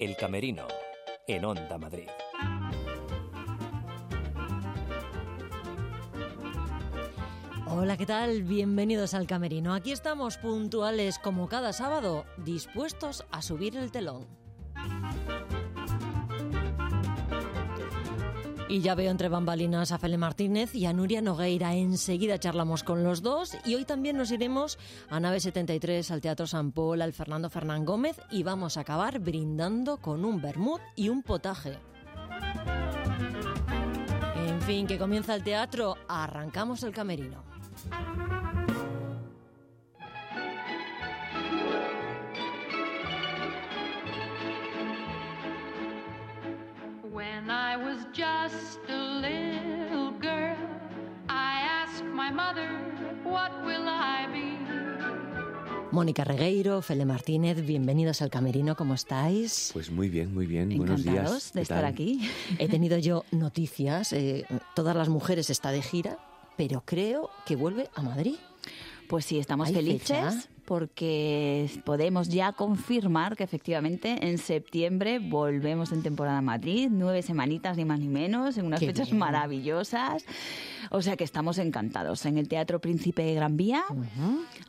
El Camerino, en Onda Madrid. Hola, ¿qué tal? Bienvenidos al Camerino. Aquí estamos puntuales como cada sábado, dispuestos a subir el telón. Y ya veo entre bambalinas a Fele Martínez y a Nuria Nogueira. Enseguida charlamos con los dos y hoy también nos iremos a Nave 73, al Teatro San Paul, al Fernando Fernán Gómez y vamos a acabar brindando con un vermut y un potaje. En fin, que comienza el teatro, arrancamos el camerino. Mónica Regueiro, Fele Martínez, bienvenidos al Camerino, ¿cómo estáis? Pues muy bien, muy bien. Buenos Encantados días. de ¿Qué estar tal? aquí. He tenido yo noticias, eh, todas las mujeres está de gira, pero creo que vuelve a Madrid. Pues sí, estamos ¿Hay felices fecha? Porque podemos ya confirmar que efectivamente en septiembre volvemos en temporada Madrid, nueve semanitas ni más ni menos, en unas Qué fechas bien. maravillosas. O sea que estamos encantados en el Teatro Príncipe de Gran Vía.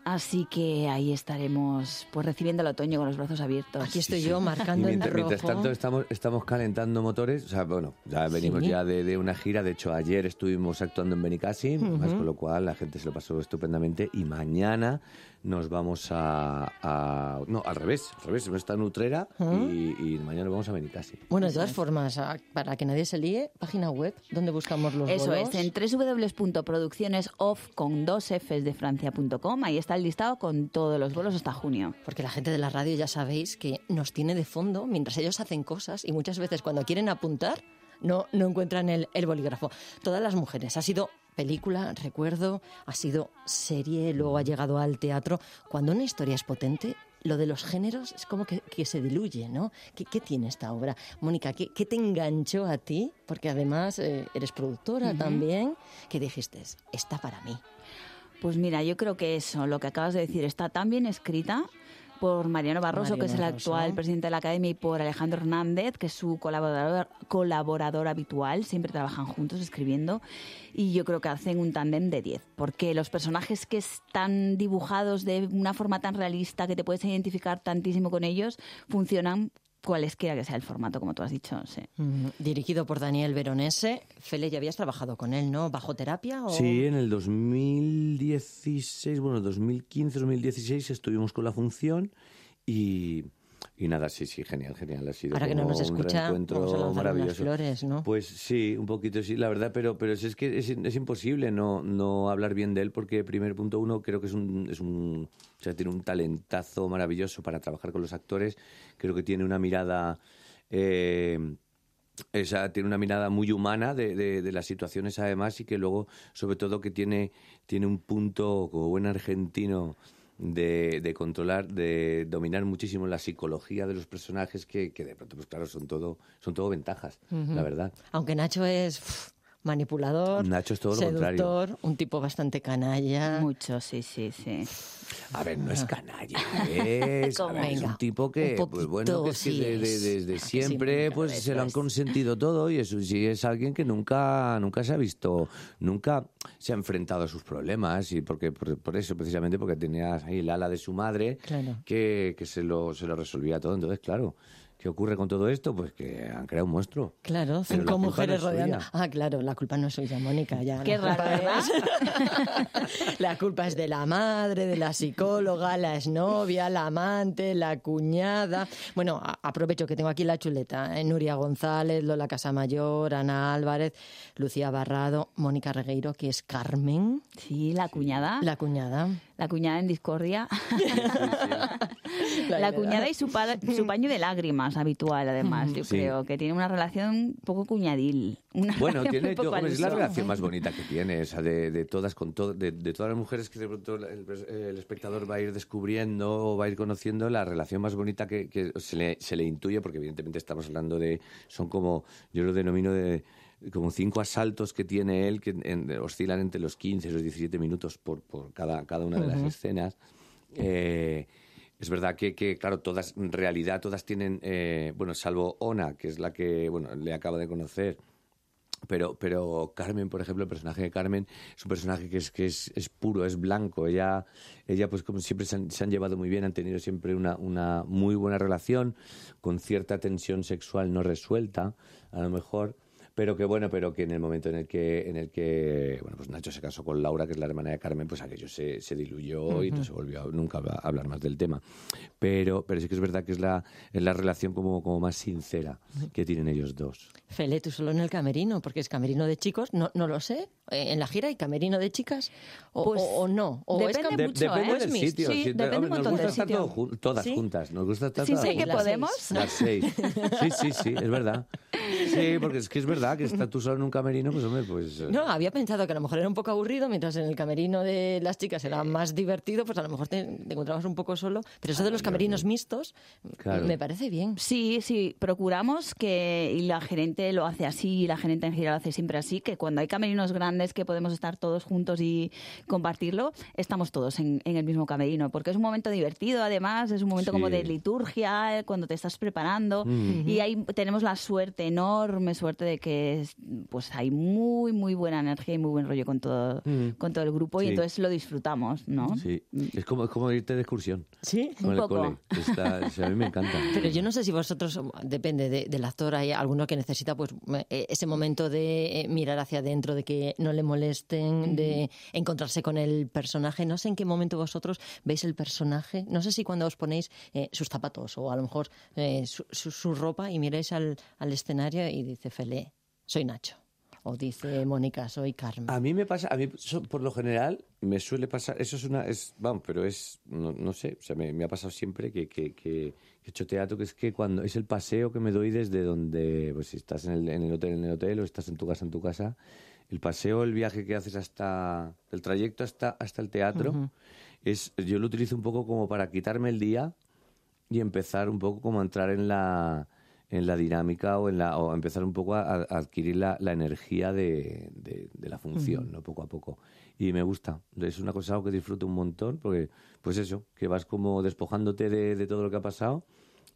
Así que ahí estaremos pues recibiendo el otoño con los brazos abiertos. Aquí estoy yo Y marcando en mientras, rojo. mientras tanto estamos, estamos calentando motores, o sea, bueno, ya venimos Sí. ya de, de una gira, de hecho ayer estuvimos actuando en Benicassim, más con lo cual la gente se lo pasó estupendamente y mañana nos vamos a, a- no, al revés, al revés, no está en Utrera y, y mañana vamos a Benicassim. Bueno, de todas formas, a- para que nadie se líe, página web donde buscamos los Eso bolos. es, en www.produccionesoff con dos Fs de Francia.com. Ahí está el listado con todos los vuelos hasta junio. Porque la gente de la radio ya sabéis que nos tiene de fondo mientras ellos hacen cosas y muchas veces cuando quieren apuntar no, no encuentran el, el bolígrafo. Todas las mujeres. Ha sido película, recuerdo, ha sido serie, luego ha llegado al teatro. Cuando una historia es potente, lo de los géneros es como que, que se diluye, ¿no? ¿Qué, qué tiene esta obra? Mónica, ¿qué, qué te enganchó a ti? Porque además eh, eres productora también, que dijiste, está para mí. Pues mira, yo creo que eso, lo que acabas de decir, está tan bien escrita por Mariano Barroso, que es el actual Barroso. presidente de la Academia, y por Alejandro Hernández, que es su colaborador, colaborador habitual. Siempre trabajan juntos escribiendo. Y yo creo que hacen un tándem de 10. Porque los personajes que están dibujados de una forma tan realista que te puedes identificar tantísimo con ellos, funcionan cualesquiera que sea el formato, como tú has dicho. Sí. Mm, Dirigido por Daniel Veronese. Fele, ya habías trabajado con él, ¿no? ¿Bajo terapia? O... Sí, en el 2016, bueno, 2015, 2016 estuvimos con la función y, y nada, sí, sí, genial, genial. Ha sido Ahora que no nos escucha, vamos a lanzar unas flores, ¿no? Pues sí, un poquito sí, la verdad, pero, pero es que es, es imposible no, no hablar bien de él porque, primer punto uno, creo que es un, es un, o sea, tiene un talentazo maravilloso para trabajar con los actores, creo que tiene una mirada... eh, esa, tiene una mirada muy humana de, de- de las situaciones además y que luego sobre todo que tiene, tiene un punto como buen argentino de, de controlar, de dominar muchísimo la psicología de los personajes que, que de pronto pues claro son todo, son todo ventajas, la verdad. Aunque Nacho es manipulador, Nacho es todo lo seductor, contrario. un tipo bastante canalla. Mucho, sí, sí, sí. A ver, no es canalla, es, a ¿Cómo? ver, es un tipo que, un pues bueno, que es que poquito de- de- sí es. desde siempre pues se lo han consentido todo y eso sí es alguien que nunca, nunca se ha visto, nunca se ha enfrentado a sus problemas y porque por, por eso precisamente porque tenía ahí el ala de su madre Claro. que, que se lo, se lo resolvía todo. Entonces, claro, ¿qué ocurre con todo esto? Pues que han creado un monstruo. Claro, Pero cinco no mujeres es rodeando. suya. Ah, claro, la culpa no es suya, Mónica. Ya, Qué raro, ¿verdad? es- la culpa es de la madre, de la psicóloga, la exnovia, la amante, la cuñada. Bueno, a- aprovecho que tengo aquí la chuleta. ¿eh? Nuria González, Lola Casamayor, Ana Álvarez, Lucía Barrado, Mónica Regueiro, que es Carmen, Sí, la cuñada. la cuñada. La cuñada en discordia. La cuñada y su, pa- su paño de lágrimas habitual, además, yo Sí. creo, que tiene una relación un poco cuñadil. Una Bueno, tiene, yo, es la relación más bonita que tiene, esa de, de todas con todo, de, de todas las mujeres que de pronto el, el espectador va a ir descubriendo o va a ir conociendo la relación más bonita que, que se, le, se le intuye, porque evidentemente estamos hablando de, son como, yo lo denomino de como cinco asaltos que tiene él que en- oscilan entre los 15 y los 17 minutos por, por cada, cada una de las escenas. Eh, es verdad que, claro, todas, en realidad todas tienen, eh, bueno, salvo Ona, que es la que, bueno, le acabo de conocer, pero, pero Carmen, por ejemplo, el personaje de Carmen es un personaje que es, que es, es puro, es blanco. Ella, ella pues como siempre se han, se han llevado muy bien, han tenido siempre una, una muy buena relación, con cierta tensión sexual no resuelta, a lo mejor pero que bueno, pero que en el momento en el que, en el que bueno, pues Nacho se casó con Laura, que es la hermana de Carmen, pues aquello se, se diluyó y no se volvió a- nunca a hablar más del tema. Pero, pero sí que es verdad que es la, es la relación como, como más sincera que tienen ellos dos. Fele, tú solo en el camerino, porque es camerino de chicos, no, no lo sé. Eh, ¿En la gira hay camerino de chicas? ¿O, Pues, o- o no? ¿O es depende cam- De- mucho, depende ¿eh? del es sitio. Sí, sí, depende un nos gusta del estar sitio. todo todas ¿Sí? juntas. Nos gusta estar Sí, todas sé que las podemos. Las seis. Sí, sí, sí, es verdad. Sí, porque es que es verdad que estar tú solo en un camerino, pues hombre, pues... eh, No, había pensado que a lo mejor era un poco aburrido, mientras en el camerino de las chicas era más divertido, pues a lo mejor te, te encontrabas un poco solo. Pero eso de los camerinos mixtos Claro. me parece bien. Sí, sí, procuramos que, y la gerente lo hace así, y la gerente en gira lo hace siempre así, que cuando hay camerinos grandes que podemos estar todos juntos y compartirlo, estamos todos en, en el mismo camerino, porque es un momento divertido, además, es un momento como Sí. de liturgia, cuando te estás preparando, y ahí tenemos la suerte, enorme suerte de que es- pues hay muy, muy buena energía y muy buen rollo con todo, con todo el grupo, y entonces lo disfrutamos, ¿no? Sí, es como, es como irte de excursión Sí. con Un el poco. cole. Está- o sea, a mí me encanta. Pero yo no sé si vosotros, depende de- del actor, hay alguno que necesita pues eh, ese momento de eh, mirar hacia adentro, de que no le molesten, de encontrarse con el personaje. No sé en qué momento vosotros veis el personaje. No sé si cuando os ponéis eh, sus zapatos o a lo mejor eh, su, su- su ropa y miráis al, al escenario y dice Fele, soy Nacho. O dice Mónica, soy Carmen. A mí me pasa, a mí so- por lo general me suele pasar, eso es una, es, vamos, pero es, no, no sé, o sea, me, me ha pasado siempre que, que, que he hecho teatro, que es que cuando es el paseo que me doy desde donde, pues si estás en el, en el hotel, en el hotel, o estás en tu casa, en tu casa, el paseo, el viaje que haces hasta, el trayecto hasta, hasta el teatro, es, yo lo utilizo un poco como para quitarme el día y empezar un poco como a entrar en la en la dinámica o en la o empezar un poco a, a adquirir la, la energía de, de- de la función no poco a poco y me gusta es una cosa que disfruto un montón porque pues eso que vas como despojándote de, de todo lo que ha pasado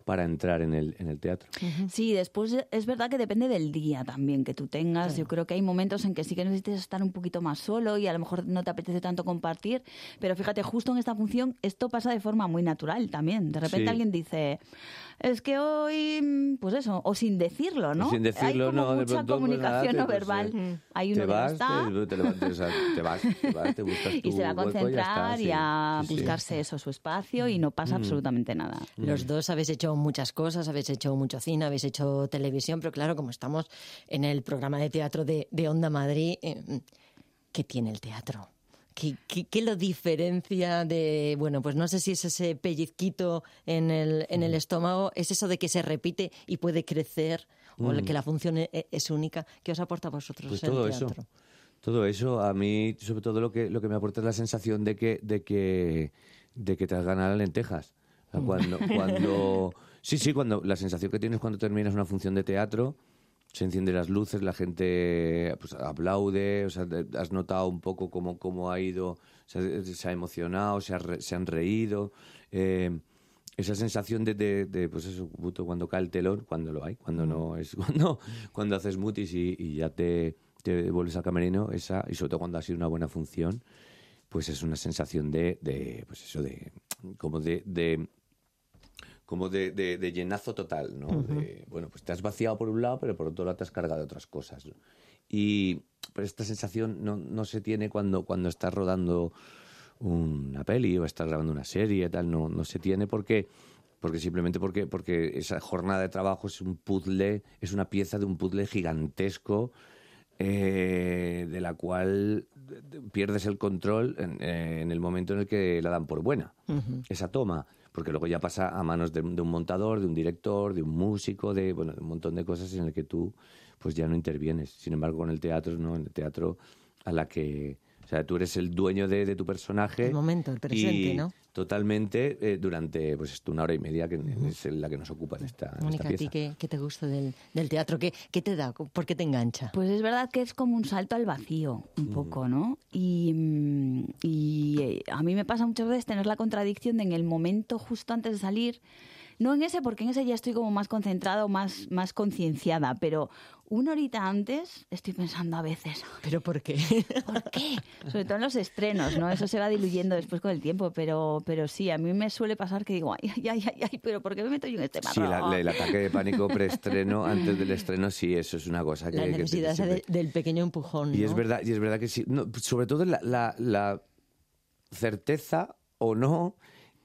para entrar en el en el teatro Sí, después es verdad que depende del día también que tú tengas. Yo creo que hay momentos en que sí que necesitas estar un poquito más solo y a lo mejor no te apetece tanto compartir. Pero fíjate, justo en esta función esto pasa de forma muy natural también. De repente Sí. alguien dice, es que hoy, mm, pues eso, o sin decirlo, ¿no? sin decirlo hay como no de mucha pronto, pues, comunicación no te- pues, verbal. eh, hay te uno que no está. te, te te vas te vas te buscas Y se va a y concentrar está, y sí. a Sí, sí. buscarse eso, su espacio, y no Mm. pasa absolutamente nada. Los dos habéis hecho muchas cosas, habéis hecho mucho cine, habéis hecho televisión, pero claro, como estamos en el programa de teatro de, de Onda Madrid, eh, ¿qué tiene el teatro? ¿Qué, qué, qué lo diferencia de, bueno, pues no sé si es ese pellizquito en el, en el estómago, es eso de que se repite y puede crecer, o que la función e- es, única? ¿Qué os aporta a vosotros Pues el todo eso. teatro? Todo eso, a mí, sobre todo lo que, lo que me aporta es la sensación de que, de que, de que te has ganado lentejas. Cuando, cuando, sí, sí, cuando, la sensación que tienes cuando terminas una función de teatro, se encienden las luces, la gente pues, aplaude, o sea, has notado un poco cómo, cómo ha ido, se ha, se ha emocionado, se, ha re- se han reído. eh, esa sensación de, de, de, pues eso, puto, cuando cae el telón, cuando lo hay, cuando no es, cuando, cuando haces mutis y, y ya te, te vuelves al camerino, esa, y sobre todo cuando ha sido una buena función, pues es una sensación de, de pues eso, de, como de, de como de, de- de llenazo total, ¿no? De, bueno, pues te has vaciado por un lado, pero por otro lado te has cargado de otras cosas. ¿no? Y pero esta sensación no, no se tiene cuando, cuando estás rodando una peli o estás grabando una serie, tal, no, no se tiene porque porque simplemente porque porque esa jornada de trabajo es un puzzle, es una pieza de un puzzle gigantesco eh, de la cual pierdes el control en, eh, en el momento en el que la dan por buena, esa toma, porque luego ya pasa a manos de, de un montador, de un director, de un músico, de, bueno, de un montón de cosas en el que tú pues ya no intervienes. Sin embargo, con el teatro, no, en el teatro a la que... O sea, tú eres el dueño de, de tu personaje. El momento, el presente, y ¿no? Totalmente eh, durante pues esto, una hora y media, que es la que nos ocupa en esta, en esta Mónica, ¿a ti qué, qué te gusta del, del teatro? ¿Qué, ¿Qué te da? ¿Por qué te engancha? Pues es verdad que es como un salto al vacío, un poco, ¿no? Y, mm, y, eh, a mí me pasa muchas veces tener la contradicción de en el momento justo antes de salir, no en ese, porque en ese ya estoy como más concentrada o más, más concienciada, pero una horita antes estoy pensando a veces, ¿Pero por qué? ¿por qué? Sobre todo en los estrenos, ¿no? Eso se va diluyendo después con el tiempo, pero, pero sí, a mí me suele pasar que digo, ay, ay, ay, ay, ay, pero ¿por qué me meto yo en este Sí, la- marrón? la- el ataque de pánico preestreno antes del estreno, sí, eso es una cosa que... La que te- necesidad siempre- de- del pequeño empujón. Y es ¿no? verdad, y es verdad que sí. No, sobre todo la, la- la certeza o no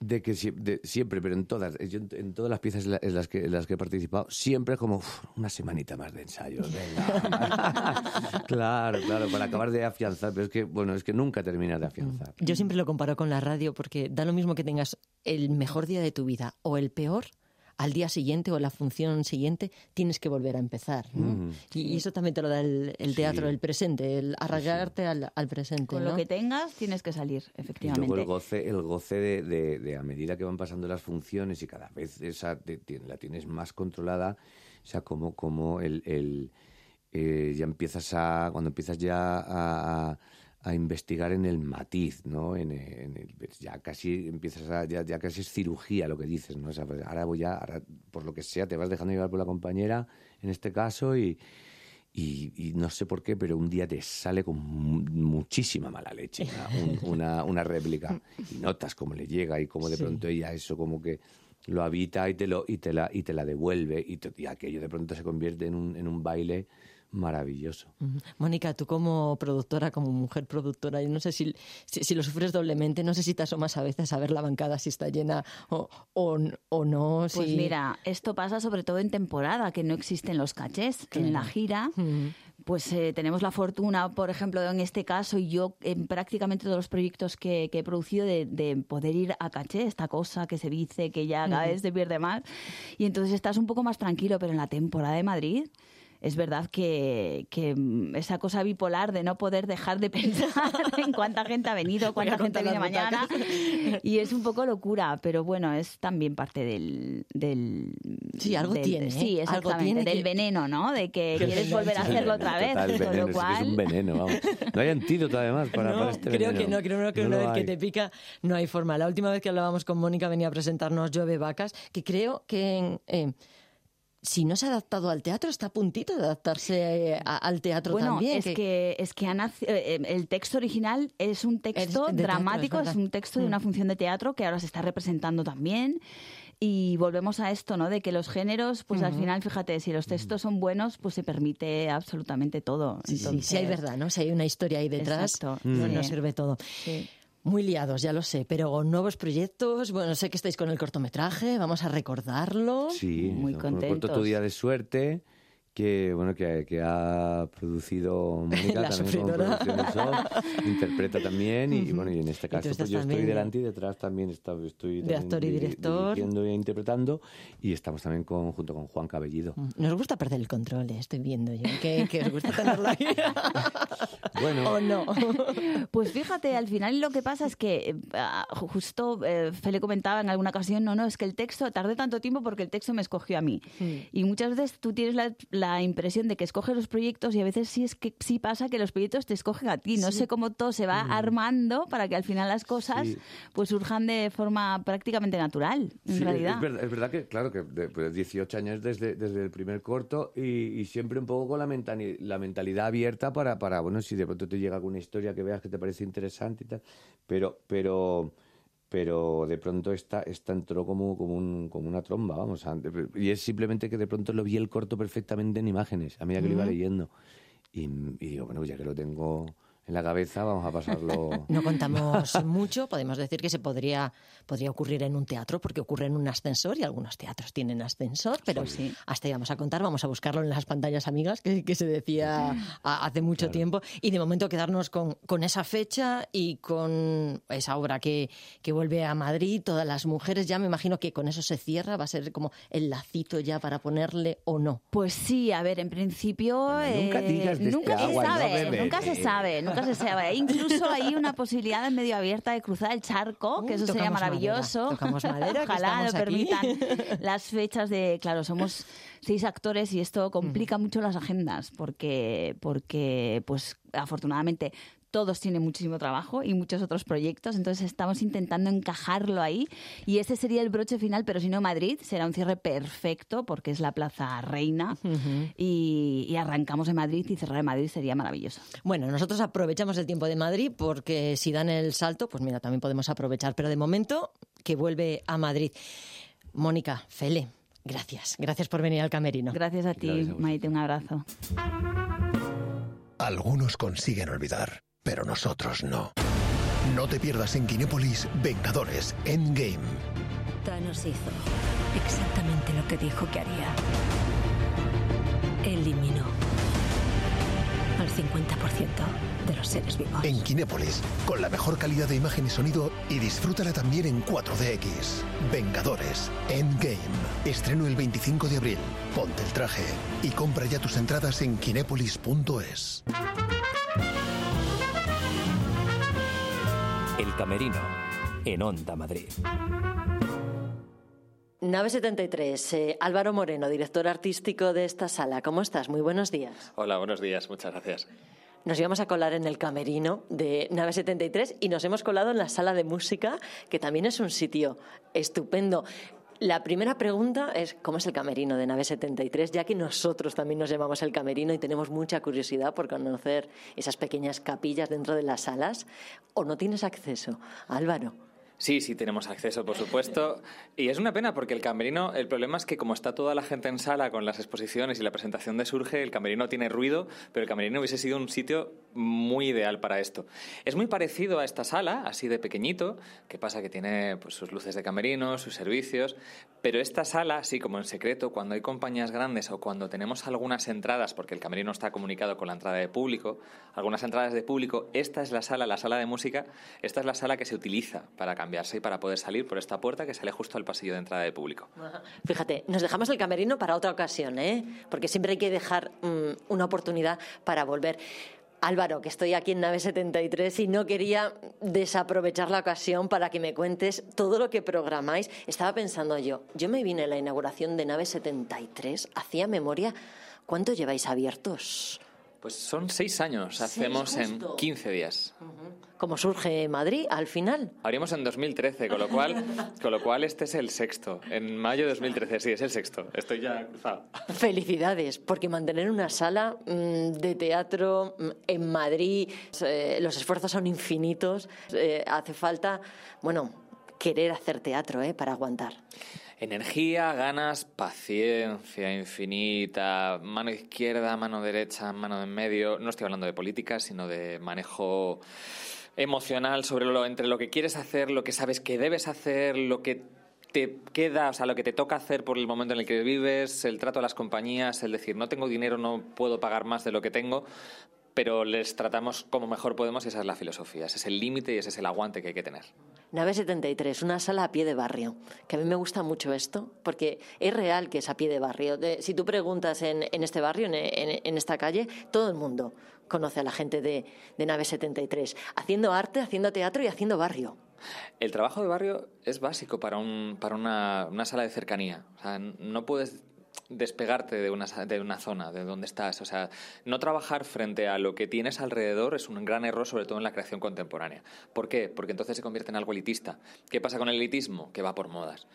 de que de- siempre, pero en todas, yo en, en todas las piezas en la- en las que, en las que he participado, siempre como "Uf, una semanita más de ensayos, venga. claro, claro, para acabar de afianzar, pero es que, bueno, es que nunca terminas de afianzar. Yo siempre lo comparo con la radio porque da lo mismo que tengas el mejor día de tu vida o el peor. Al día siguiente o la función siguiente tienes que volver a empezar. ¿no? y, y eso también te lo da el, el teatro, Sí. el presente, el arraigarte al, al presente. Con ¿no? lo que tengas tienes que salir, Y efectivamente. luego el goce, el goce de, de- de a medida que van pasando las funciones y cada vez esa te- te- la tienes más controlada, o sea, como, como el, el, eh, ya empiezas a, cuando empiezas ya a, a- a investigar en el matiz, ¿no? En, el- en el- ya casi empiezas a, ya, ya casi es cirugía lo que dices, ¿no? O sea, pues ahora voy a, ahora, por lo que sea, te vas dejando llevar por la compañera, en este caso, y, y, y no sé por qué, pero un día te sale con mu- muchísima mala leche una, un- una, una réplica y notas cómo le llega y cómo de Sí. pronto ella eso como que lo habita y te lo y te la y te la devuelve y, te- y aquello de pronto se convierte en un, en un baile maravilloso. Mónica, tú como productora, como mujer productora, yo no sé si, si, si lo sufres doblemente, no sé si te asomas a veces a ver la bancada si está llena o, o, o no. Pues si- mira, esto pasa sobre todo en temporada, que no existen los cachés. En la gira, pues eh, tenemos la fortuna, por ejemplo, en este caso, y yo en prácticamente todos los proyectos que, que he producido, de, de poder ir a caché, esta cosa que se dice que ya cada vez se pierde más. Y entonces estás un poco más tranquilo, pero en la temporada de Madrid... Es verdad que, que, mm, esa cosa bipolar de no poder dejar de pensar en cuánta gente ha venido, cuánta gente viene mañana. Y es un poco locura, pero bueno, es también parte del... del Sí, algo del- tiene, ¿eh? Sí, Algo exactamente, tiene del que- veneno, ¿no? De que quieres volver a hacerlo otra vez, Total, con veneno, que es un veneno, vamos. No hay antídoto además para, no, para este creo veneno. que no, creo que No una vez que te pica no hay forma. La última vez que hablábamos con Mónica venía a presentarnos Llueve Vacas, que creo que en, eh, si no se ha adaptado al teatro, está a puntito de adaptarse eh, a- al teatro Bueno, también. es que, es que ha naci- eh, el texto original es un texto Es de teatro, dramático, es es, un texto de una Mm. función de teatro que ahora se está representando también. Y volvemos a esto, ¿no? De que los géneros, pues al final, fíjate, si los textos son buenos, pues se permite absolutamente todo. Sí, sí, Entonces, si hay verdad, ¿no? Si hay una historia ahí detrás, Exacto, no sí. nos sirve todo. Sí. Muy liados, ya lo sé, pero nuevos proyectos, bueno, sé que estáis con el cortometraje, vamos a recordarlo. Sí, Muy contentos. Tu día de suerte, que bueno que, que ha producido Mónica La también Off, interpreta también y, bueno y en este caso pues yo estoy de- delante y detrás también está- estoy de también actor y director. dirigiendo e interpretando y estamos también con, junto con Juan Cabellido. Nos gusta perder el control, eh, estoy viendo yo, que, que os gusta tenerlo ahí. Bueno, ¿O no? Pues fíjate, al final lo que pasa es que eh, ah, justo eh, Fele comentaba en alguna ocasión, no, no, es que el texto tardé tanto tiempo porque el texto me escogió a mí. Y muchas veces tú tienes la, la impresión de que escoges los proyectos y a veces sí es que sí pasa que los proyectos te escogen a ti. No sé cómo todo se va armando para que al final las cosas Sí. pues surjan de forma prácticamente natural, en Sí, es- realidad. Es, verdad, es verdad que, claro, que de- pues, 18 años desde, desde el primer corto y, y siempre un poco con la, mentali- la mentalidad abierta para, para, bueno, si de pronto te llega alguna historia que veas que te parece interesante y tal, pero, pero, pero de pronto esta, esta entró como, como, un- como una tromba, vamos, y es simplemente que de pronto lo vi el corto perfectamente en imágenes, a medida que lo iba leyendo, y, y digo, bueno, ya que lo tengo en la cabeza, vamos a pasarlo... No contamos mucho, podemos decir que se podría, podría ocurrir en un teatro, porque ocurre en un ascensor y algunos teatros tienen ascensor, pero sí. hasta ahí vamos a contar, vamos a buscarlo en las pantallas amigas, que, que se decía a- hace mucho tiempo, y de momento quedarnos con, con esa fecha y con esa obra que, que vuelve a Madrid, todas las mujeres, ya me imagino que con eso se cierra, va a ser como el lacito ya para ponerle o no. Pues sí, a ver, en principio... Bueno, nunca eh, digas de este nunca se agua y no sabe, nunca se sabe, nunca nunca se sabe. Incluso hay una posibilidad en medio abierta de cruzar el charco, que eso sería maravilloso. madera, tocamos madera, que Ojalá lo permitan las fechas de... Claro, somos seis actores y esto complica mucho las agendas porque, porque pues afortunadamente todos tienen muchísimo trabajo y muchos otros proyectos, entonces estamos intentando encajarlo ahí y este sería el broche final, pero si no Madrid será un cierre perfecto porque es la Plaza Reina y, y arrancamos en Madrid y cerrar en Madrid sería maravilloso. Bueno, nosotros aprovechamos el tiempo de Madrid porque si dan el salto, pues mira, también podemos aprovechar. Pero de momento, que vuelve a Madrid. Mónica, Fele, gracias. Gracias por venir al camerino. Gracias a ti, Gracias a. Maite, un abrazo. Algunos consiguen olvidar, pero nosotros no. No te pierdas en Kinépolis Vengadores Endgame. Thanos hizo exactamente lo que dijo que haría. Eliminó al 50% de los seres vivos. En Kinépolis, con la mejor calidad de imagen y sonido y disfrútala también en 4DX. Vengadores Endgame. Estreno el 25 de abril. Ponte el traje y compra ya tus entradas en kinépolis.es. El Camerino, en Onda Madrid. Nave 73, eh, Álvaro Moreno, director artístico de esta sala. ¿Cómo estás? Muy buenos días. Hola, buenos días, muchas gracias. Nos íbamos a colar en el camerino de Nave 73 y nos hemos colado en la sala de música, que también es un sitio estupendo. La primera pregunta es, ¿cómo es el camerino de Nave 73? Ya que nosotros también nos llamamos el camerino y tenemos mucha curiosidad por conocer esas pequeñas capillas dentro de las salas. ¿O no tienes acceso, Álvaro? Sí, sí, tenemos acceso, por supuesto. Y es una pena porque el camerino, el problema es que como está toda la gente en sala con las exposiciones y la presentación de Surge, el camerino tiene ruido, pero el camerino hubiese sido un sitio muy ideal para esto. Es muy parecido a esta sala, así de pequeñito, que pasa que tiene pues, sus luces de camerino, sus servicios, pero esta sala, así como en secreto, cuando hay compañías grandes o cuando tenemos algunas entradas, porque el camerino está comunicado con la entrada de público, algunas entradas de público, esta es la sala, la sala de música, esta es la sala que se utiliza para cambiarse para poder salir por esta puerta que sale justo al pasillo de entrada de público. Fíjate, nos dejamos el camerino para otra ocasión, ¿eh? Porque siempre hay que dejar mm, una oportunidad para volver. Álvaro, que estoy aquí en Nave 73 y no quería desaprovechar la ocasión para que me cuentes todo lo que programáis. Estaba pensando yo, yo me vine a la inauguración de Nave 73, hacía memoria, ¿cuánto lleváis abiertos? Pues son seis años, hacemos en justo. 15 días. ¿Cómo surge Madrid al final? Abrimos en 2013, con lo cual, con lo cual este es el sexto. En mayo de 2013, sí, es el sexto. Estoy ya cruzado. Felicidades, porque mantener una sala mm, de teatro mm, en Madrid, eh, los esfuerzos son infinitos. Eh, hace falta, bueno, querer hacer teatro ¿eh? para aguantar. Energía, ganas, paciencia infinita, mano izquierda, mano derecha, mano en medio. No estoy hablando de política, sino de manejo emocional sobre lo entre lo que quieres hacer, lo que sabes que debes hacer, lo que te queda, o sea, lo que te toca hacer por el momento en el que vives, el trato a las compañías, el decir, no tengo dinero, no puedo pagar más de lo que tengo, pero les tratamos como mejor podemos y esa es la filosofía, ese es el límite y ese es el aguante que hay que tener. Nave 73, una sala a pie de barrio, que a mí me gusta mucho esto, porque es real que es a pie de barrio. De- si tú preguntas en, en este barrio, en, en- en esta calle, todo el mundo conoce a la gente de, de Nave 73, haciendo arte, haciendo teatro y haciendo barrio. El trabajo de barrio es básico para, un, para una, una sala de cercanía. O sea, no puedes despegarte de una, de una zona, de donde estás. O sea, no trabajar frente a lo que tienes alrededor es un gran error, sobre todo en la creación contemporánea. ¿Por qué? Porque entonces se convierte en algo elitista. ¿Qué pasa con el elitismo? Que va por modas.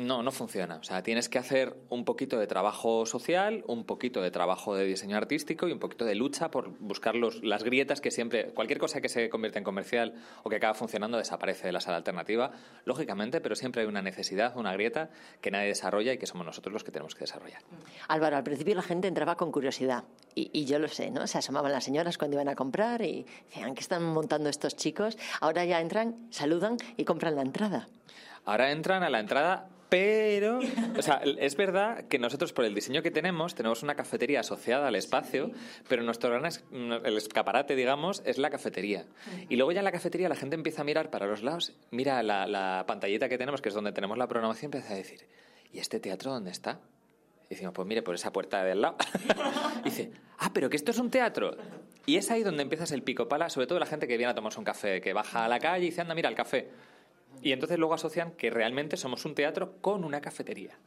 No, no funciona. O sea, tienes que hacer un poquito de trabajo social, un poquito de trabajo de diseño artístico y un poquito de lucha por buscar los, las grietas que siempre. Cualquier cosa que se convierte en comercial o que acaba funcionando desaparece de la sala alternativa, lógicamente, pero siempre hay una necesidad, una grieta que nadie desarrolla y que somos nosotros los que tenemos que desarrollar. Álvaro, al principio la gente entraba con curiosidad, y, y yo lo sé, ¿no? Se asomaban las señoras cuando iban a comprar y decían, ¿qué están montando estos chicos? Ahora ya entran, saludan y compran la entrada. Ahora entran a la entrada, pero, o sea, es verdad que nosotros por el diseño que tenemos tenemos una cafetería asociada al espacio, pero nuestro gran es- el escaparate, digamos, es la cafetería. Y luego ya en la cafetería la gente empieza a mirar para los lados, mira la, la pantallita que tenemos, que es donde tenemos la programación, y empieza a decir, ¿y este teatro dónde está? Y decimos, pues mire, por esa puerta de al lado. y dice, ah, pero que esto es un teatro. Y es ahí donde empiezas el pico pala, sobre todo la gente que viene a tomarse un café, que baja a la calle y dice, anda, mira el café. Y entonces luego asocian que realmente somos un teatro con una cafetería.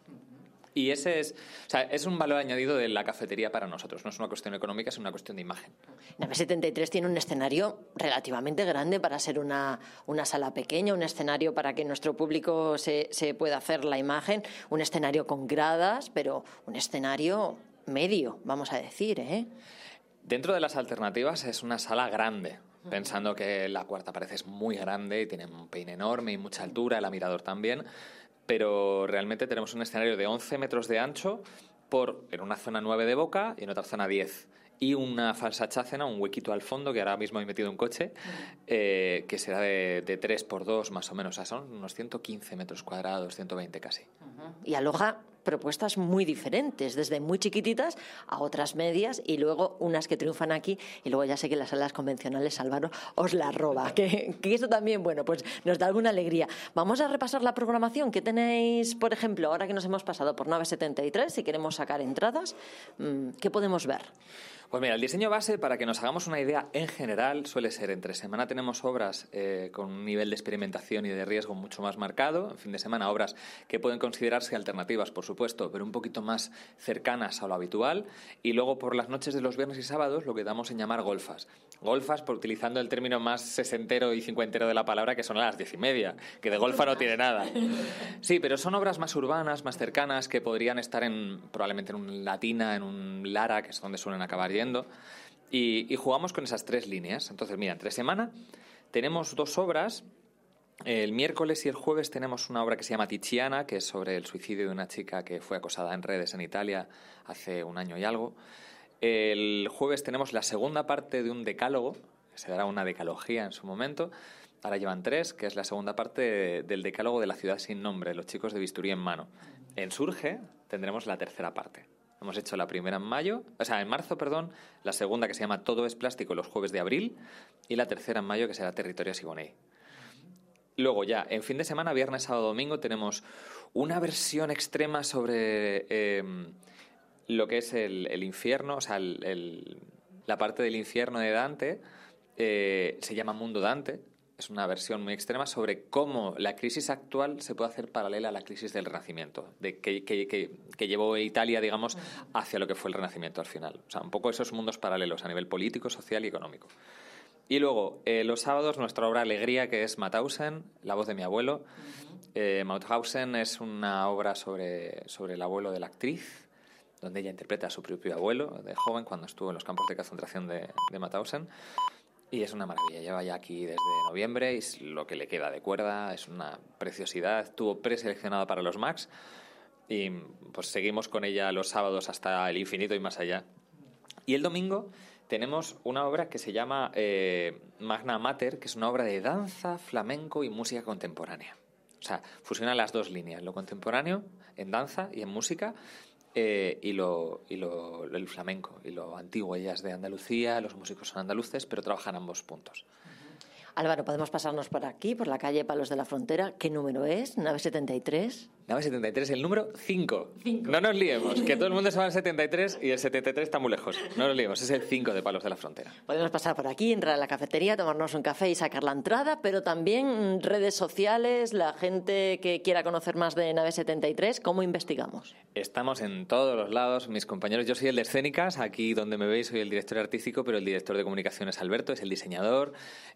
Y ese es, o sea, es un valor añadido de la cafetería para nosotros. No es una cuestión económica, es una cuestión de imagen. Nave 73 tiene un escenario relativamente grande para ser una, una sala pequeña, un escenario para que nuestro público se, se pueda hacer la imagen, un escenario con gradas, pero un escenario medio, vamos a decir, ¿eh? Dentro de las alternativas es una sala grande, pensando que la cuarta pared es muy grande y tiene un peine enorme y mucha altura, el mirador también pero realmente tenemos un escenario de 11 metros de ancho por en una zona 9 de boca y en otra zona 10 y una falsa chácena, un huequito al fondo, que ahora mismo he metido un coche, eh, que será de, de 3 por 2 más o menos, o sea, son unos 115 metros cuadrados, 120 casi. Y aloja propuestas muy diferentes, desde muy chiquititas a otras medias y luego unas que triunfan aquí y luego ya sé que las salas convencionales Álvaro os la roba, que, eso también, bueno, pues nos da alguna alegría. Vamos a repasar la programación que tenéis, por ejemplo, ahora que nos hemos pasado por Nave 73, si queremos sacar entradas, mm, ¿qué podemos ver? Pues mira, el diseño base, para que nos hagamos una idea, en general suele ser entre semana tenemos obras eh, con un nivel de experimentación y de riesgo mucho más marcado, en fin de semana obras que pueden considerarse alternativas, por supuesto, pero un poquito más cercanas a lo habitual, y luego por las noches de los viernes y sábados lo que damos en llamar golfas. Golfas, por utilizando el término más sesentero y cincuentero de la palabra, que son a las diez y media, que de golfa no tiene nada. Sí, pero son obras más urbanas, más cercanas, que podrían estar en probablemente en un Latina, en un Lara, que es donde suelen acabar yendo y, jugamos con esas tres líneas. Entonces, mira, entre semana tenemos dos obras. El miércoles y el jueves tenemos una obra que se llama Tiziana, que es sobre el suicidio de una chica que fue acosada en redes en Italia hace un año y algo. El jueves tenemos la segunda parte de un decálogo, se dará una decalogía en su momento. Ahora llevan tres, que es la segunda parte del decálogo de la ciudad sin nombre, los chicos de bisturí en mano. En Surge tendremos la tercera parte. Hemos hecho la primera en mayo, o sea, en marzo, perdón, la segunda que se llama Todo es plástico los jueves de abril y la tercera en mayo que será Territorio Siboney. Luego ya, en fin de semana, viernes, sábado, domingo, tenemos una versión extrema sobre eh, lo que es el, infierno, o sea, la parte del infierno de Dante. Eh, se llama Mundo Dante, es una versión muy extrema sobre cómo la crisis actual se puede hacer paralela a la crisis del Renacimiento, de que, que, que, que, llevó Italia, digamos, hacia lo que fue el Renacimiento al final. O sea, un poco esos mundos paralelos a nivel político, social y económico. Y luego, eh, los sábados, nuestra obra Alegría, que es Mauthausen, La voz de mi abuelo. Eh, Mauthausen es una obra sobre, sobre el abuelo de la actriz, donde ella interpreta a su propio abuelo de joven cuando estuvo en los campos de concentración de, de Mauthausen. Y es una maravilla, lleva ya aquí desde noviembre y es lo que le queda de cuerda, es una preciosidad. Estuvo preseleccionada para los Max y pues seguimos con ella los sábados hasta el infinito y más allá. Y el domingo tenemos una obra que se llama eh, Magna Mater, que es una obra de danza, flamenco y música contemporánea. O sea, fusiona las dos líneas, lo contemporáneo en danza y en música eh, y, lo, y lo, el flamenco y lo antiguo. Es de Andalucía, los músicos son andaluces, pero trabajan ambos puntos. Álvaro, podemos pasarnos por aquí, por la calle Palos de la Frontera. ¿Qué número es? ¿Nave 73? Nave 73, el número 5. No nos liemos, que todo el mundo se va al 73 y el 73 está muy lejos. No nos liemos, es el 5 de Palos de la Frontera. Podemos pasar por aquí, entrar a la cafetería, tomarnos un café y sacar la entrada, pero también redes sociales, la gente que quiera conocer más de Nave 73, ¿cómo investigamos? Estamos en todos los lados. Mis compañeros, yo soy el de escénicas, aquí donde me veis soy el director artístico, pero el director de comunicación es Alberto, es el diseñador,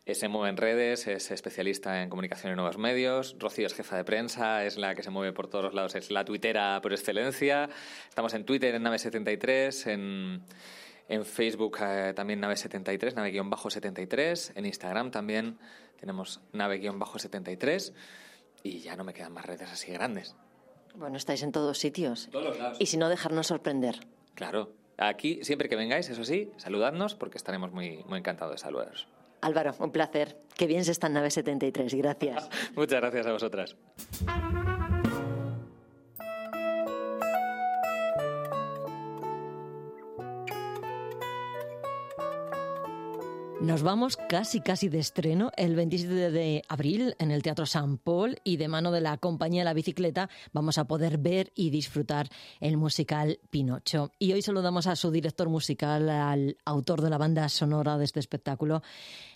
se mueve en redes, es especialista en comunicación y nuevos medios. Rocío es jefa de prensa, es la que se mueve por todos los lados, es la tuitera por excelencia. Estamos en Twitter en Nave73, en, en Facebook eh, también Nave73, Nave-73, en Instagram también tenemos Nave-73 y ya no me quedan más redes así grandes. Bueno, estáis en todos sitios. Todos lados. Y si no, dejarnos sorprender. Claro. Aquí, siempre que vengáis, eso sí, saludadnos porque estaremos muy, muy encantados de saludaros. Álvaro, un placer. Qué bien se está en Nave 73. Gracias. Muchas gracias a vosotras. Nos vamos casi casi de estreno el 27 de abril en el Teatro San Paul y de mano de la compañía La Bicicleta vamos a poder ver y disfrutar el musical Pinocho. Y hoy saludamos a su director musical, al autor de la banda sonora de este espectáculo,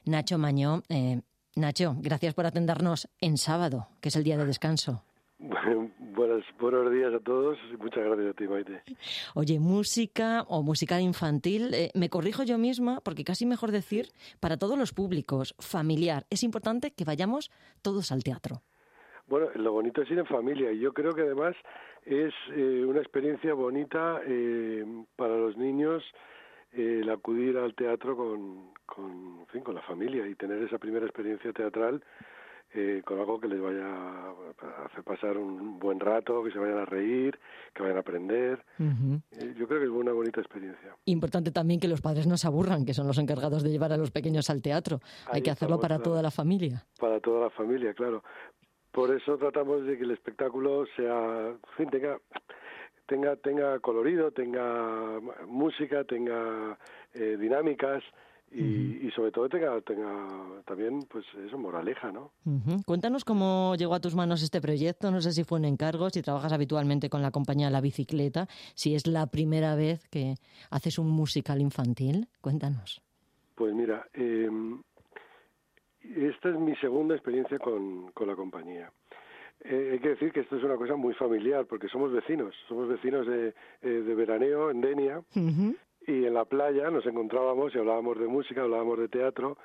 Nacho Mañó. Eh, Nacho, gracias por atendernos en sábado, que es el día de descanso. Buenas, buenos días a todos y muchas gracias a ti, Maite. Oye, música o musical infantil, eh, me corrijo yo misma, porque casi mejor decir, para todos los públicos, familiar. Es importante que vayamos todos al teatro. Bueno, lo bonito es ir en familia y yo creo que además es eh, una experiencia bonita eh, para los niños el acudir al teatro con, con, en fin, con la familia y tener esa primera experiencia teatral eh, con algo que les vaya a hacer pasar un buen rato, que se vayan a reír, que vayan a aprender. Eh, yo creo que es una bonita experiencia. Importante también que los padres no se aburran, que son los encargados de llevar a los pequeños al teatro. Hay que hacerlo para toda la familia. Para toda la familia, claro. Por eso tratamos de que el espectáculo sea, fin, tenga tenga tenga colorido, tenga música, tenga eh, dinámicas y, sobre todo tenga, tenga también, pues eso, moraleja, ¿no? Cuéntanos cómo llegó a tus manos este proyecto, no sé si fue un encargo, si trabajas habitualmente con la compañía La Bicicleta, si es la primera vez que haces un musical infantil, cuéntanos. Pues mira, em, esta es mi segunda experiencia con, con la compañía. Eh, hay que decir que esto es una cosa muy familiar, porque somos vecinos, somos vecinos de, eh, de veraneo en Denia, y en la playa nos encontrábamos y hablábamos de música, hablábamos de teatro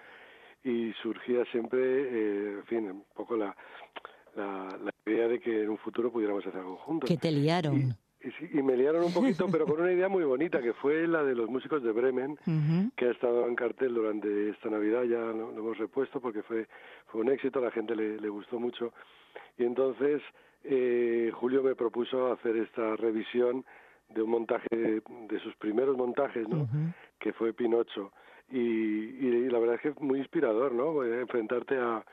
y surgía siempre, eh, en fin, un poco la, la, idea de que en un futuro pudiéramos hacer algo juntos. Que te liaron. Y, me liaron un poquito, pero con una idea muy bonita, que fue la de los músicos de Bremen, que ha estado en cartel durante esta Navidad, ya lo, hemos repuesto porque fue, fue un éxito, a la gente le, le gustó mucho. Y entonces eh, Julio me propuso hacer esta revisión de un montaje de sus primeros montajes, ¿no? Que fue Pinocho. Y, y, la verdad es que es muy inspirador, ¿no? Enfrentarte a,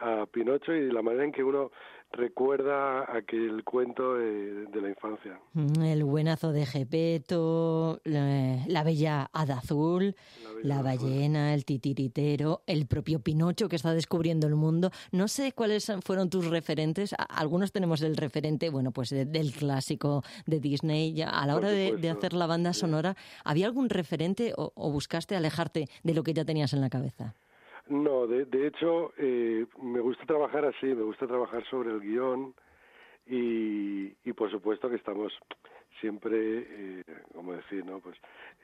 a Pinocho y la manera en que uno recuerda aquel cuento de, la infancia. Mm, el buenazo de Gepeto, la, bella hada azul, la, ballena, el titiritero, el propio Pinocho que está descubriendo el mundo. No sé cuáles fueron tus referentes. Algunos tenemos el referente, bueno, pues del clásico de Disney. A la hora de, hacer la banda sonora, ¿había algún referente o buscaste alejarte de lo que ya tenías en la cabeza? No, de, de hecho, eh, me gusta trabajar así, me gusta trabajar sobre el guion y, y por supuesto que estamos siempre, eh, como decir, ¿no? Pues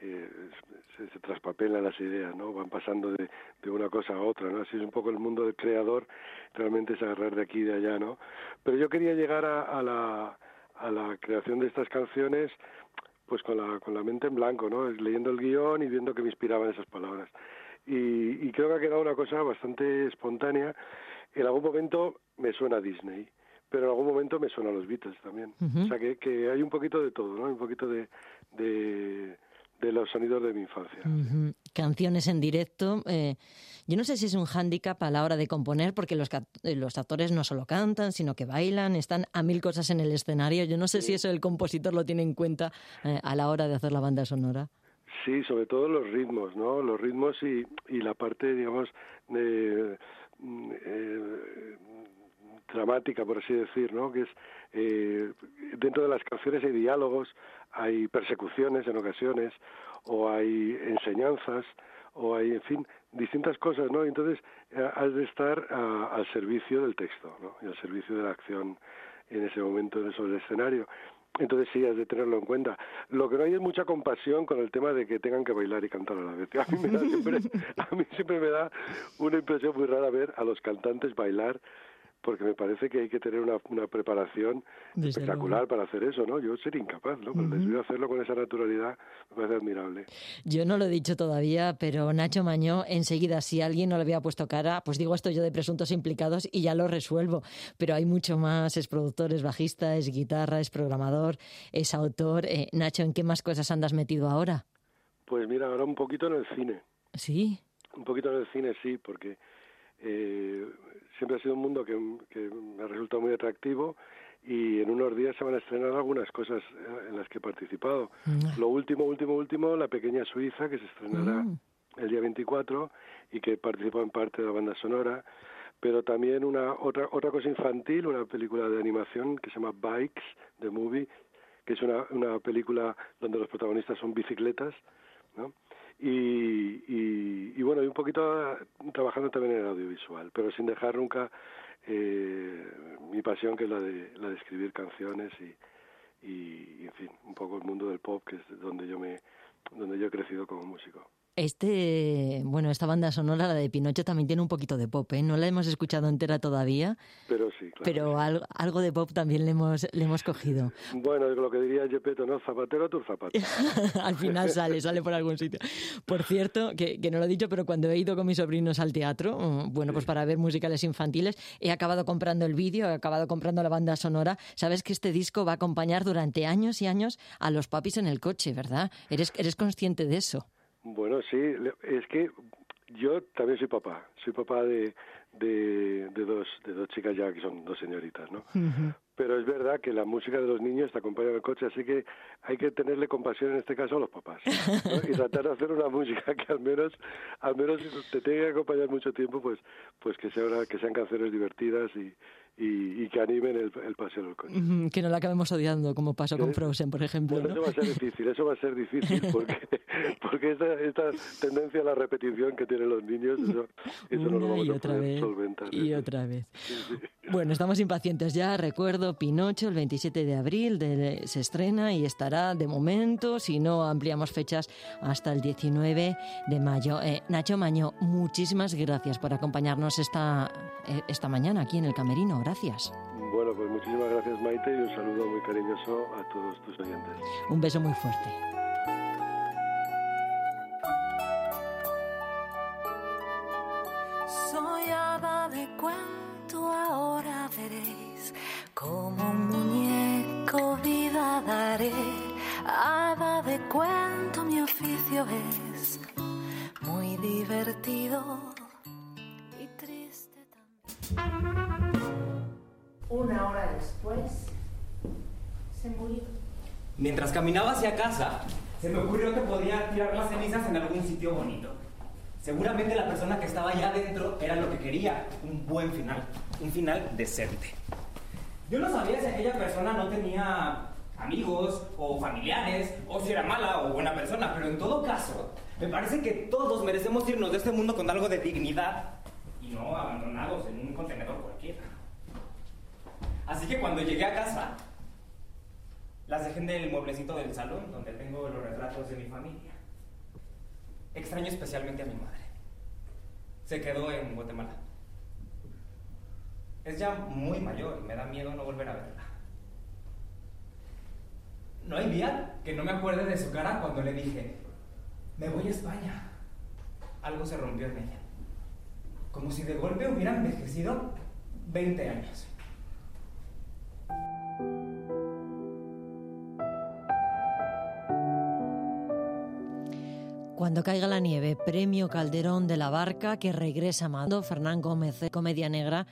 eh, se, se, traspapelan las ideas, ¿no? Van pasando de, una cosa a otra, ¿no? Así es un poco el mundo del creador, realmente es agarrar de aquí y de allá, ¿no? Pero yo quería llegar a, a la, a la creación de estas canciones pues con la, con la mente en blanco, ¿no? Leyendo el guion y viendo que me inspiraban esas palabras y, creo que ha quedado una cosa bastante espontánea. En algún momento me suena a Disney, pero en algún momento me suena a los Beatles también. O sea que, que, hay un poquito de todo, ¿no? Un poquito de, de, los sonidos de mi infancia. Canciones en directo. Eh, yo no sé si es un hándicap a la hora de componer, porque los, eh, los actores no solo cantan, sino que bailan, están a mil cosas en el escenario. Yo no sé si eso el compositor lo tiene en cuenta eh, a la hora de hacer la banda sonora. Sí, sobre todo los ritmos, ¿no? Los ritmos y, y la parte, digamos, mm, eh, dramática, por así decir, ¿no? Que es eh, dentro de las canciones hay diálogos, hay persecuciones en ocasiones, o hay enseñanzas, o hay, en fin, distintas cosas, ¿no? Entonces eh, has de estar al servicio del texto, ¿no? Y al servicio de la acción en ese momento sobre el escenario. Entonces sí, has de tenerlo en cuenta. Lo que no hay es mucha compasión con el tema de que tengan que bailar y cantar a la vez. A mí, me da siempre, a mí siempre me da una impresión muy rara ver a los cantantes bailar porque me parece que hay que tener una, una preparación espectacular para hacer eso, ¿no? Yo sería incapaz, ¿no? Pero a hacerlo con esa naturalidad, me parece admirable. Yo no lo he dicho todavía, pero Nacho Mañó, enseguida, si alguien no le había puesto cara, pues digo esto yo de presuntos implicados y ya lo resuelvo. Pero hay mucho más, es productor, es bajista, es guitarra, es programador, es autor. Eh, Nacho, ¿en qué más cosas andas metido ahora? Pues mira, ahora un poquito en el cine. ¿Sí? Un poquito en el cine, sí, porque... Eh, siempre ha sido un mundo que, me ha resultado muy atractivo y en unos días se van a estrenar algunas cosas eh, en las que he participado. Mm. Lo último, último, último, La Pequeña Suiza, que se estrenará mm. el día 24 y que participó en parte de la banda sonora, pero también una otra otra cosa infantil, una película de animación que se llama Bikes, The Movie, que es una, una película donde los protagonistas son bicicletas, ¿no? Y, y, y bueno, y un poquito trabajando también en el audiovisual, pero sin dejar nunca eh, mi pasión que es la de, la de escribir canciones y, y, en fin, un poco el mundo del pop, que es donde yo me donde yo he crecido como músico. Este, bueno, esta banda sonora, la de Pinocho, también tiene un poquito de pop, ¿eh? No la hemos escuchado entera todavía. Pero sí, claro. Pero algo, algo de pop también le hemos, le hemos cogido. Bueno, es lo que diría Gepetto, ¿no? Zapatero a tus zapatos. al final sale, sale por algún sitio. Por cierto, que, que, no lo he dicho, pero cuando he ido con mis sobrinos al teatro, mm, bueno, pues para ver musicales infantiles, he acabado comprando el vídeo, he acabado comprando la banda sonora. Sabes que este disco va a acompañar durante años y años a los papis en el coche, ¿verdad? ¿Eres, eres consciente de eso? Bueno, sí, es que yo también soy papá, soy papá de, de, de, dos, de dos chicas ya que son dos señoritas, ¿no? Uh -huh. Pero es verdad que la música de los niños te acompaña en el coche, así que hay que tenerle compasión en este caso a los papás ¿no? y tratar de hacer una música que al menos, al menos te tenga que acompañar mucho tiempo, pues, pues que, sea una, que sean canciones divertidas y, y, y, que animen el, el paseo del coche. Mm, que no la acabemos odiando, como pasó con Frozen, por ejemplo. Bueno, ¿no? eso va a ser difícil, eso va a ser difícil, porque, porque esta, esta tendencia a la repetición que tienen los niños, eso, eso Una no lo vamos y a otra poder vez, solventar. Y eso. otra vez. Sí, sí. Bueno, estamos impacientes ya. Recuerdo, Pinocho, el 27 de abril de- se estrena y estará de momento, si no ampliamos fechas, hasta el 19 de mayo. Eh, Nacho Maño, muchísimas gracias por acompañarnos esta, eh, esta mañana aquí en el Camerino. Gracias. Bueno, pues muchísimas gracias Maite y un saludo muy cariñoso a todos tus oyentes. Un beso muy fuerte. Soy hada de cuento, ahora veréis como un muñeco vida daré. Hada de cuento, mi oficio es muy divertido después, se murió. Mientras caminaba hacia casa, se me ocurrió que podía tirar las cenizas en algún sitio bonito. Seguramente la persona que estaba allá adentro era lo que quería, un buen final, un final decente. Yo no sabía si aquella persona no tenía amigos o familiares, o si era mala o buena persona, pero en todo caso, me parece que todos merecemos irnos de este mundo con algo de dignidad y no abandonados en un contenedor. Así que cuando llegué a casa, las dejé en el mueblecito del salón donde tengo los retratos de mi familia. Extraño especialmente a mi madre. Se quedó en Guatemala. Es ya muy mayor y me da miedo no volver a verla. No hay día que no me acuerde de su cara cuando le dije, me voy a España. Algo se rompió en ella. Como si de golpe hubiera envejecido 20 años. Cuando caiga la nieve, premio Calderón de la Barca que regresa Mando, Fernán Gómez, comedia negra,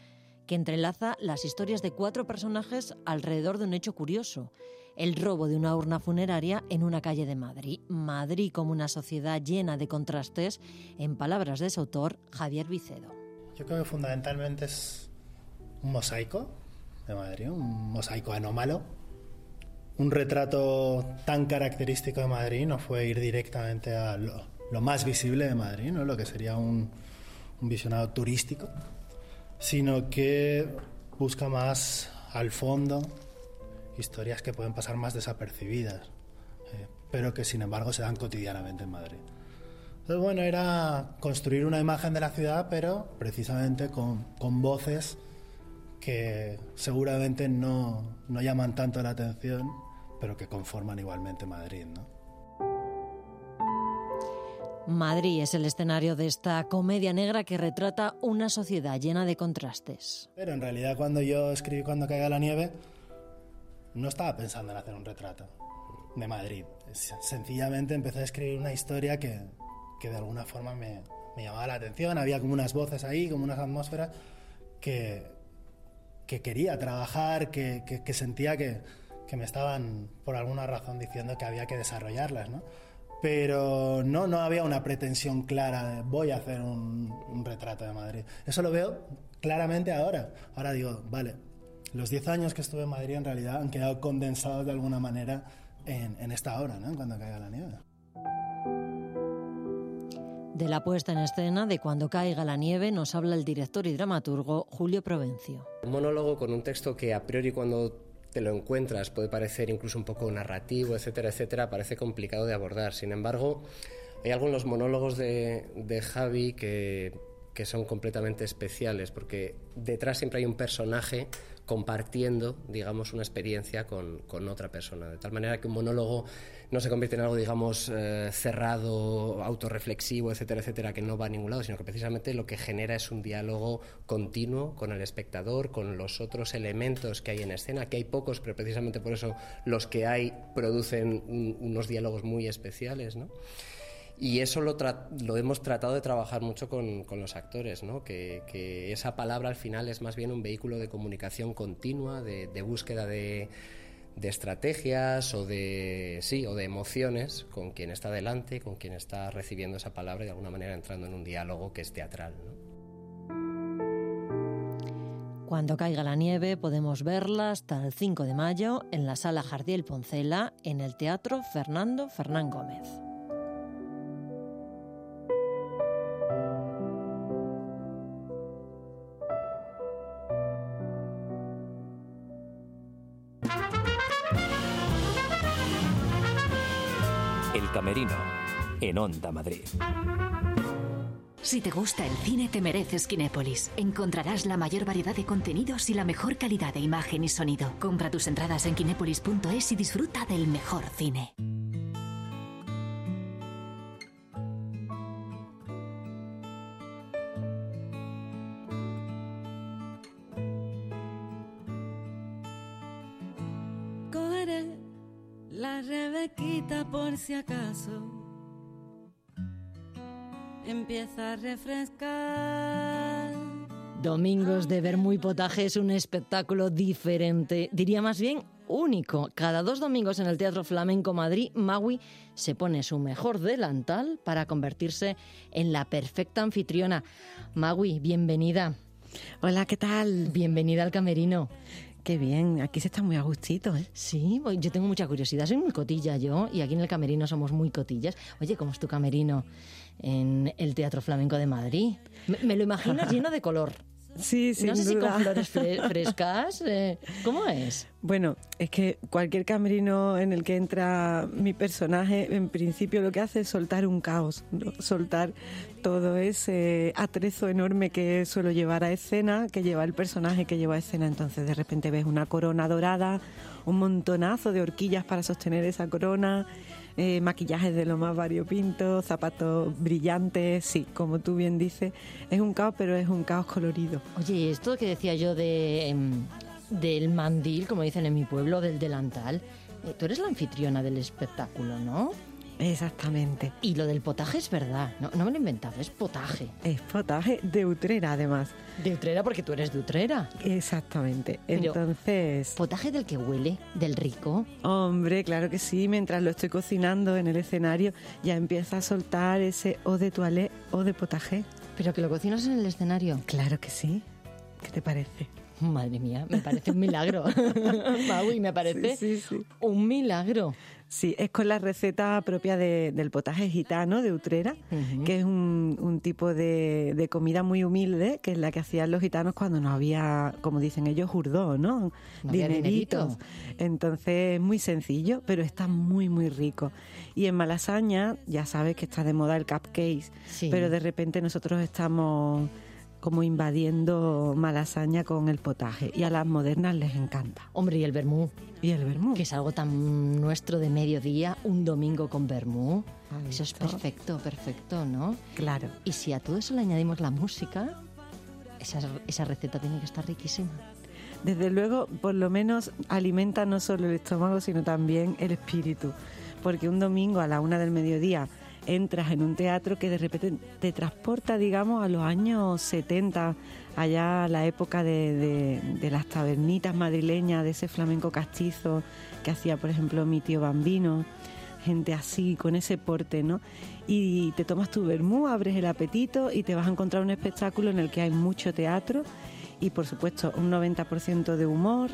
que entrelaza las historias de cuatro personajes alrededor de un hecho curioso, el robo de una urna funeraria en una calle de Madrid. Madrid como una sociedad llena de contrastes, en palabras de su autor, Javier Vicedo. Yo creo que fundamentalmente es un mosaico de Madrid, un mosaico anómalo. Un retrato tan característico de Madrid no fue ir directamente a lo, más visible de Madrid, ¿no? lo que sería un, un visionado turístico, sino que busca más al fondo historias que pueden pasar más desapercibidas, eh, pero que sin embargo se dan cotidianamente en Madrid. Entonces, bueno, era construir una imagen de la ciudad, pero precisamente con, con voces que seguramente no, no, llaman tanto la atención, pero que conforman igualmente Madrid, ¿no? Madrid es el escenario de esta comedia negra que retrata una sociedad llena de contrastes. Pero en realidad cuando yo escribí Cuando caiga la nieve, no estaba pensando en hacer un retrato de Madrid. Sencillamente empecé a escribir una historia que, que de alguna forma me, me, llamaba la atención. Había como unas voces ahí, como unas atmósferas que, que quería trabajar, que, que, sentía que, que, me estaban por alguna razón diciendo que había que desarrollarlas. ¿no? pero no, no había una pretensión clara de voy a hacer un, retrato de Madrid. Eso lo veo claramente ahora. Ahora digo, vale, los 10 años que estuve en Madrid en realidad han quedado condensados de alguna manera en, en esta obra, ¿no? Cuando caiga la nieve. De la puesta en escena de Cuando caiga la nieve nos habla el director y dramaturgo Julio Provencio. Un monólogo con un texto que a priori cuando te lo encuentras puede parecer incluso un poco narrativo, etcétera, etcétera, parece complicado de abordar. Sin embargo, hay algunos monólogos de, de Javi que, que son completamente especiales, porque detrás siempre hay un personaje compartiendo, digamos, una experiencia con, con, otra persona. De tal manera que un monólogo no se convierte en algo, digamos, eh, cerrado, autorreflexivo, etcétera, etcétera, que no va a ningún lado, sino que precisamente lo que genera es un diálogo continuo con el espectador, con los otros elementos que hay en escena, que hay pocos, pero precisamente por eso los que hay producen un, unos diálogos muy especiales, ¿no? Y eso lo, hemos tratado de trabajar mucho con, los actores, que, esa palabra al final es más bien un vehículo de comunicación continua, de, búsqueda de, estrategias o de, emociones con quien está delante, con quien está recibiendo esa palabra y de alguna manera entrando en un diálogo que es teatral. Cuando caiga la nieve podemos verla hasta el 5 de mayo en la sala Jardiel Poncela en el Teatro Fernando Fernán Gómez. En Onda Madrid. Si te gusta el cine, te mereces Kinépolis. Encontrarás la mayor variedad de contenidos y la mejor calidad de imagen y sonido. Compra tus entradas en kinépolis.es y disfruta del mejor cine. De Vermú y Potaje es un espectáculo diferente, diría más bien único. Cada dos domingos en el Teatro Flamenco Madrid, Maui se pone su mejor delantal para convertirse en la perfecta anfitriona. Maui, bienvenida. Hola, ¿qué tal? Bienvenida al camerino. Qué bien, aquí se está muy a gustito, ¿eh? Sí, yo tengo mucha curiosidad, soy muy cotilla yo y aquí en el camerino somos muy cotillas. Oye, ¿cómo es tu camerino en el Teatro Flamenco de Madrid? Me, me lo imaginas lleno de color. Sí, sí. No sé si con flores frescas. Eh, ¿Cómo es? Bueno, es que cualquier camerino en el que entra mi personaje, en principio lo que hace es soltar un caos, ¿no? soltar todo ese atrezo enorme que suelo llevar a escena, que lleva el personaje que lleva a escena. Entonces de repente ves una corona dorada, un montonazo de horquillas para sostener esa corona. Eh, maquillajes de lo más variopinto, zapatos brillantes, sí, como tú bien dices, es un caos, pero es un caos colorido. Oye, esto que decía yo de, eh, del mandil, como dicen en mi pueblo, del delantal, eh, tú eres la anfitriona del espectáculo, ¿no? Exactamente. Y lo del potaje es verdad, no, no me lo he inventado, es potaje. Es potaje de Utrera, además. De Utrera porque tú eres de Utrera. Exactamente. Pero, Entonces... ¿Potaje del que huele? ¿Del rico? Hombre, claro que sí. Mientras lo estoy cocinando en el escenario, ya empieza a soltar ese o de toilette o de potaje. ¿Pero que lo cocinas en el escenario? Claro que sí. ¿Qué te parece? Madre mía, me parece un milagro. Maui, me parece sí, sí, sí. un milagro. Sí, es con la receta propia de, del potaje gitano de Utrera, uh -huh. que es un, un tipo de, de, comida muy humilde, que es la que hacían los gitanos cuando no había, como dicen ellos, jurdó, ¿no? no Dineritos. Entonces es muy sencillo, pero está muy, muy rico. Y en Malasaña, ya sabes que está de moda el cupcake, sí. pero de repente nosotros estamos como invadiendo Malasaña con el potaje y a las modernas les encanta. Hombre, y el vermú. Y el vermú. Que es algo tan nuestro de mediodía, un domingo con vermú. Eso es perfecto, perfecto, ¿no? Claro. Y si a todo eso le añadimos la música, esa, esa receta tiene que estar riquísima. Desde luego, por lo menos alimenta no solo el estómago, sino también el espíritu. Porque un domingo a la una del mediodía entras en un teatro que de repente te transporta, digamos, a los años 70, allá a la época de, de, de, las tabernitas madrileñas, de ese flamenco castizo que hacía, por ejemplo, mi tío Bambino. gente así, con ese porte, ¿no? Y te tomas tu vermú, abres el apetito y te vas a encontrar un espectáculo en el que hay mucho teatro y, por supuesto, un 90% de humor,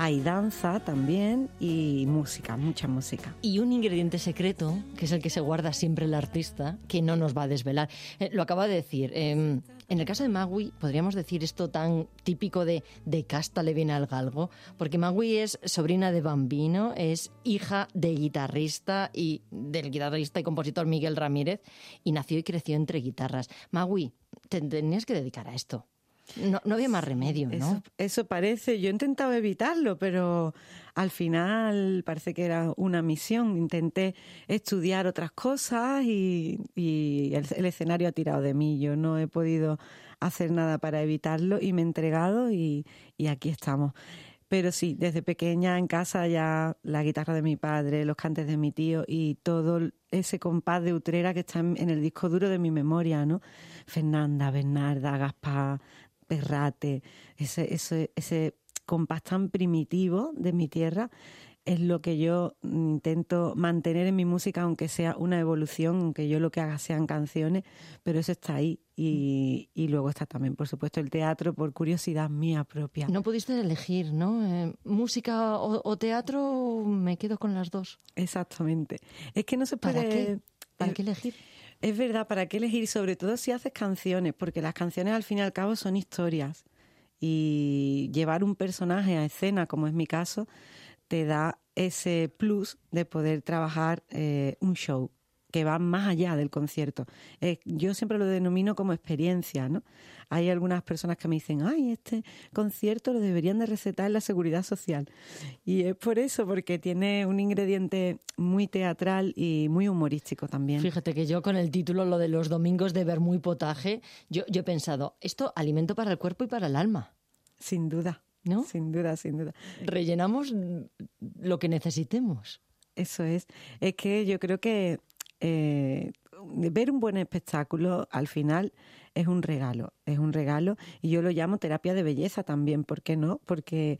hay danza también y música, mucha música. Y un ingrediente secreto, que es el que se guarda siempre el artista, que no nos va a desvelar. Eh, lo acaba de decir. eh, en el caso de Magui, podríamos decir esto tan típico de de casta le viene al galgo, porque Magui es sobrina de Bambino, es hija de guitarrista y del guitarrista y compositor Miguel Ramírez, y nació y creció entre guitarras. Magui, te tenías que dedicar a esto. No, no había más remedio, ¿no? Eso, parece, yo intentaba evitarlo, pero al final parece que era una misión. Intenté estudiar otras cosas y, el, escenario ha tirado de mí. Yo no he podido hacer nada para evitarlo y me he entregado y, y aquí estamos. Pero sí, desde pequeña en casa ya la guitarra de mi padre, los cantes de mi tío y todo ese compás de Utrera que está en el disco duro de mi memoria, ¿no? Fernanda, Bernarda, Gaspar, Perrate, ese, ese, ese compás tan primitivo de mi tierra es lo que yo intento mantener en mi música, aunque sea una evolución, aunque yo lo que haga sean canciones, pero eso está ahí. Y, y luego está también, por supuesto, el teatro por curiosidad mía propia. No pudiste elegir, ¿no? Eh, música o, o teatro, me quedo con las dos. Exactamente. Es que no se puede... ¿Para qué? ¿Para qué elegir? Es verdad, ¿para qué elegir? Sobre todo si haces canciones, porque las canciones al fin y al cabo son historias. Y llevar un personaje a escena, como es mi caso, te da ese plus de poder trabajar eh, un show que va más allá del concierto. Eh, yo siempre lo denomino como experiencia, ¿no? Hay algunas personas que me dicen, ay, este concierto lo deberían de recetar en la seguridad social. Y es por eso, porque tiene un ingrediente muy teatral y muy humorístico también. Fíjate que yo con el título, lo de los domingos de vermú y potaje, yo, yo he pensado, esto alimento para el cuerpo y para el alma. Sin duda. ¿No? Sin duda, sin duda. Rellenamos lo que necesitemos. Eso es. Es que yo creo que eh, ver un buen espectáculo al final es un regalo, es un regalo y yo lo llamo terapia de belleza también, ¿por qué no? Porque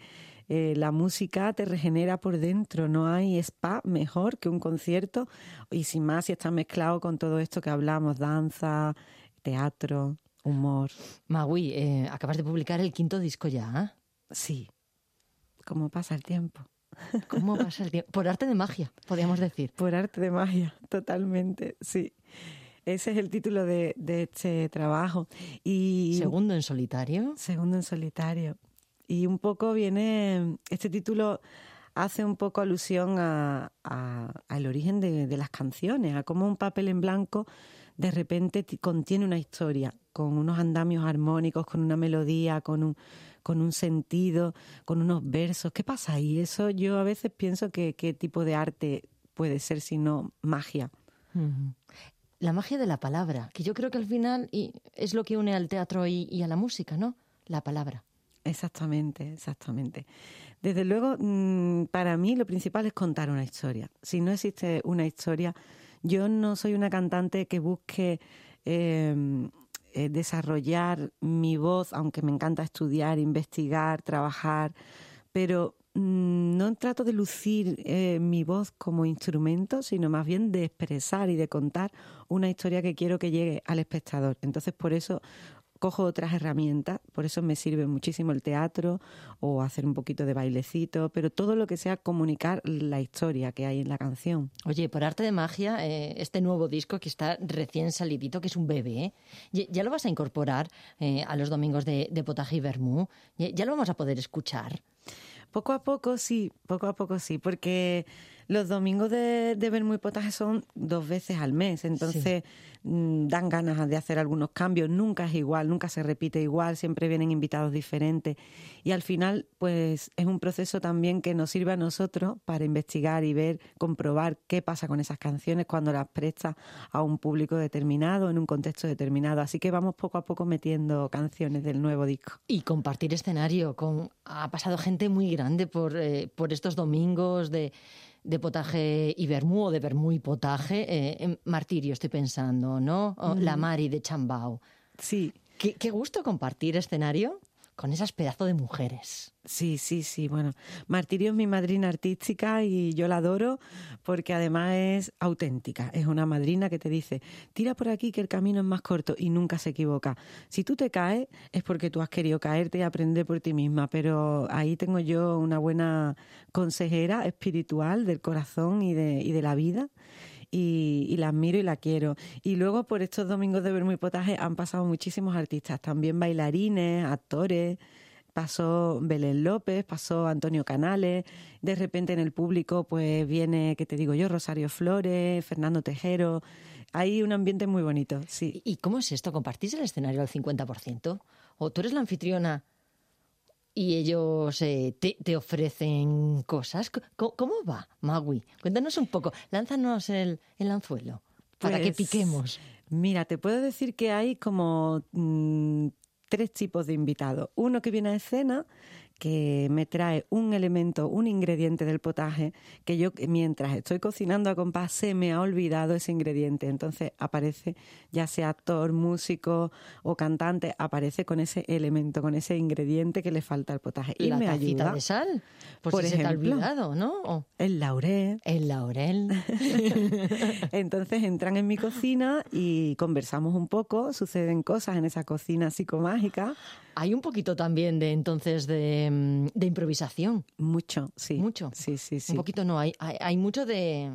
eh, la música te regenera por dentro, no hay spa mejor que un concierto y sin más si está mezclado con todo esto que hablamos, danza, teatro, humor. Magui, eh, acabas de publicar el quinto disco ya, ¿eh? Sí, cómo pasa el tiempo. ¿Cómo pasa el tiempo? Por arte de magia, podríamos decir. Por arte de magia, totalmente, sí. Ese es el título de, de este trabajo. Y Segundo en solitario. Segundo en solitario. Y un poco viene, este título hace un poco alusión a, a- al origen de, de las canciones, a cómo un papel en blanco de repente ti- contiene una historia, con unos andamios armónicos, con una melodía, con un, con un sentido, con unos versos. ¿Qué pasa ahí? Eso yo a veces pienso que qué tipo de arte puede ser sino magia. La magia de la palabra, que yo creo que al final y es lo que une al teatro y, y a la música, ¿no? La palabra. Exactamente, exactamente. Desde luego, mm, para mí lo principal es contar una historia. Si no existe una historia, yo no soy una cantante que busque eh, eh, desarrollar mi voz, aunque me encanta estudiar, investigar, trabajar, pero mm, no trato de lucir eh, mi voz como instrumento, sino más bien de expresar y de contar una historia que quiero que llegue al espectador. Entonces, por eso cojo otras herramientas, por eso me sirve muchísimo el teatro o hacer un poquito de bailecito, pero todo lo que sea comunicar la historia que hay en la canción. Oye, por arte de magia, eh, este nuevo disco que está recién salidito, que es un bebé, ¿eh? ¿ya, lo vas a incorporar eh, a los domingos de, de potaje y vermú? ¿Ya, ya lo vamos a poder escuchar? Poco a poco sí, poco a poco sí, porque los domingos de, de Vermú y Potaje son dos veces al mes, entonces mm, dan ganas de hacer algunos cambios, nunca es igual, nunca se repite igual, siempre vienen invitados diferentes. Y al final pues es un proceso también que nos sirve a nosotros para investigar y ver, comprobar qué pasa con esas canciones cuando las prestas a un público determinado, en un contexto determinado, así que vamos poco a poco metiendo canciones del nuevo disco. Y compartir escenario con... Ha pasado gente muy grande por, eh, por estos domingos de, de potaje y vermú o de vermú y potaje. eh, Martirio estoy pensando, ¿no? O La. Mari de Chambao. Sí. Qué, qué gusto compartir escenario con esas pedazos de mujeres. Sí, sí, sí. Bueno, Martirio es mi madrina artística y yo la adoro porque además es auténtica. Es una madrina que te dice, tira por aquí que el camino es más corto y nunca se equivoca. Si tú te caes es porque tú has querido caerte y aprender por ti misma, pero ahí tengo yo una buena consejera espiritual del corazón y de, y de la vida. Y, y, la admiro y la quiero. Y luego por estos domingos de Vermo y Potaje han pasado muchísimos artistas, también bailarines, actores, pasó Belén López, pasó Antonio Canales, de repente en el público pues viene, ¿qué te digo yo? Rosario Flores, Fernando Tejero, hay un ambiente muy bonito, sí. ¿Y cómo es esto? ¿Compartís el escenario al 50%? ¿O tú eres la anfitriona y ellos eh, te, te, ofrecen cosas? ¿Cómo, ¿Cómo, va, Magui? Cuéntanos un poco, lánzanos el, el anzuelo para pues, que piquemos. Mira, te puedo decir que hay como mmm, tres tipos de invitados. Uno que viene a escena, que me trae un elemento, un ingrediente del potaje, que yo mientras estoy cocinando a compás se me ha olvidado ese ingrediente. Entonces aparece, ya sea actor, músico o cantante, aparece con ese elemento, con ese ingrediente que le falta al potaje. Y la me tacita ayuda. de sal, por, Por si se te ha olvidado, ¿no? El laurel. El laurel. Entonces entran en mi cocina y conversamos un poco, suceden cosas en esa cocina psicomágica. Hay un poquito también de entonces de, mm, de improvisación. Mucho, sí. Mucho. Sí, sí, sí. Un poquito no, hay, hay, hay mucho de,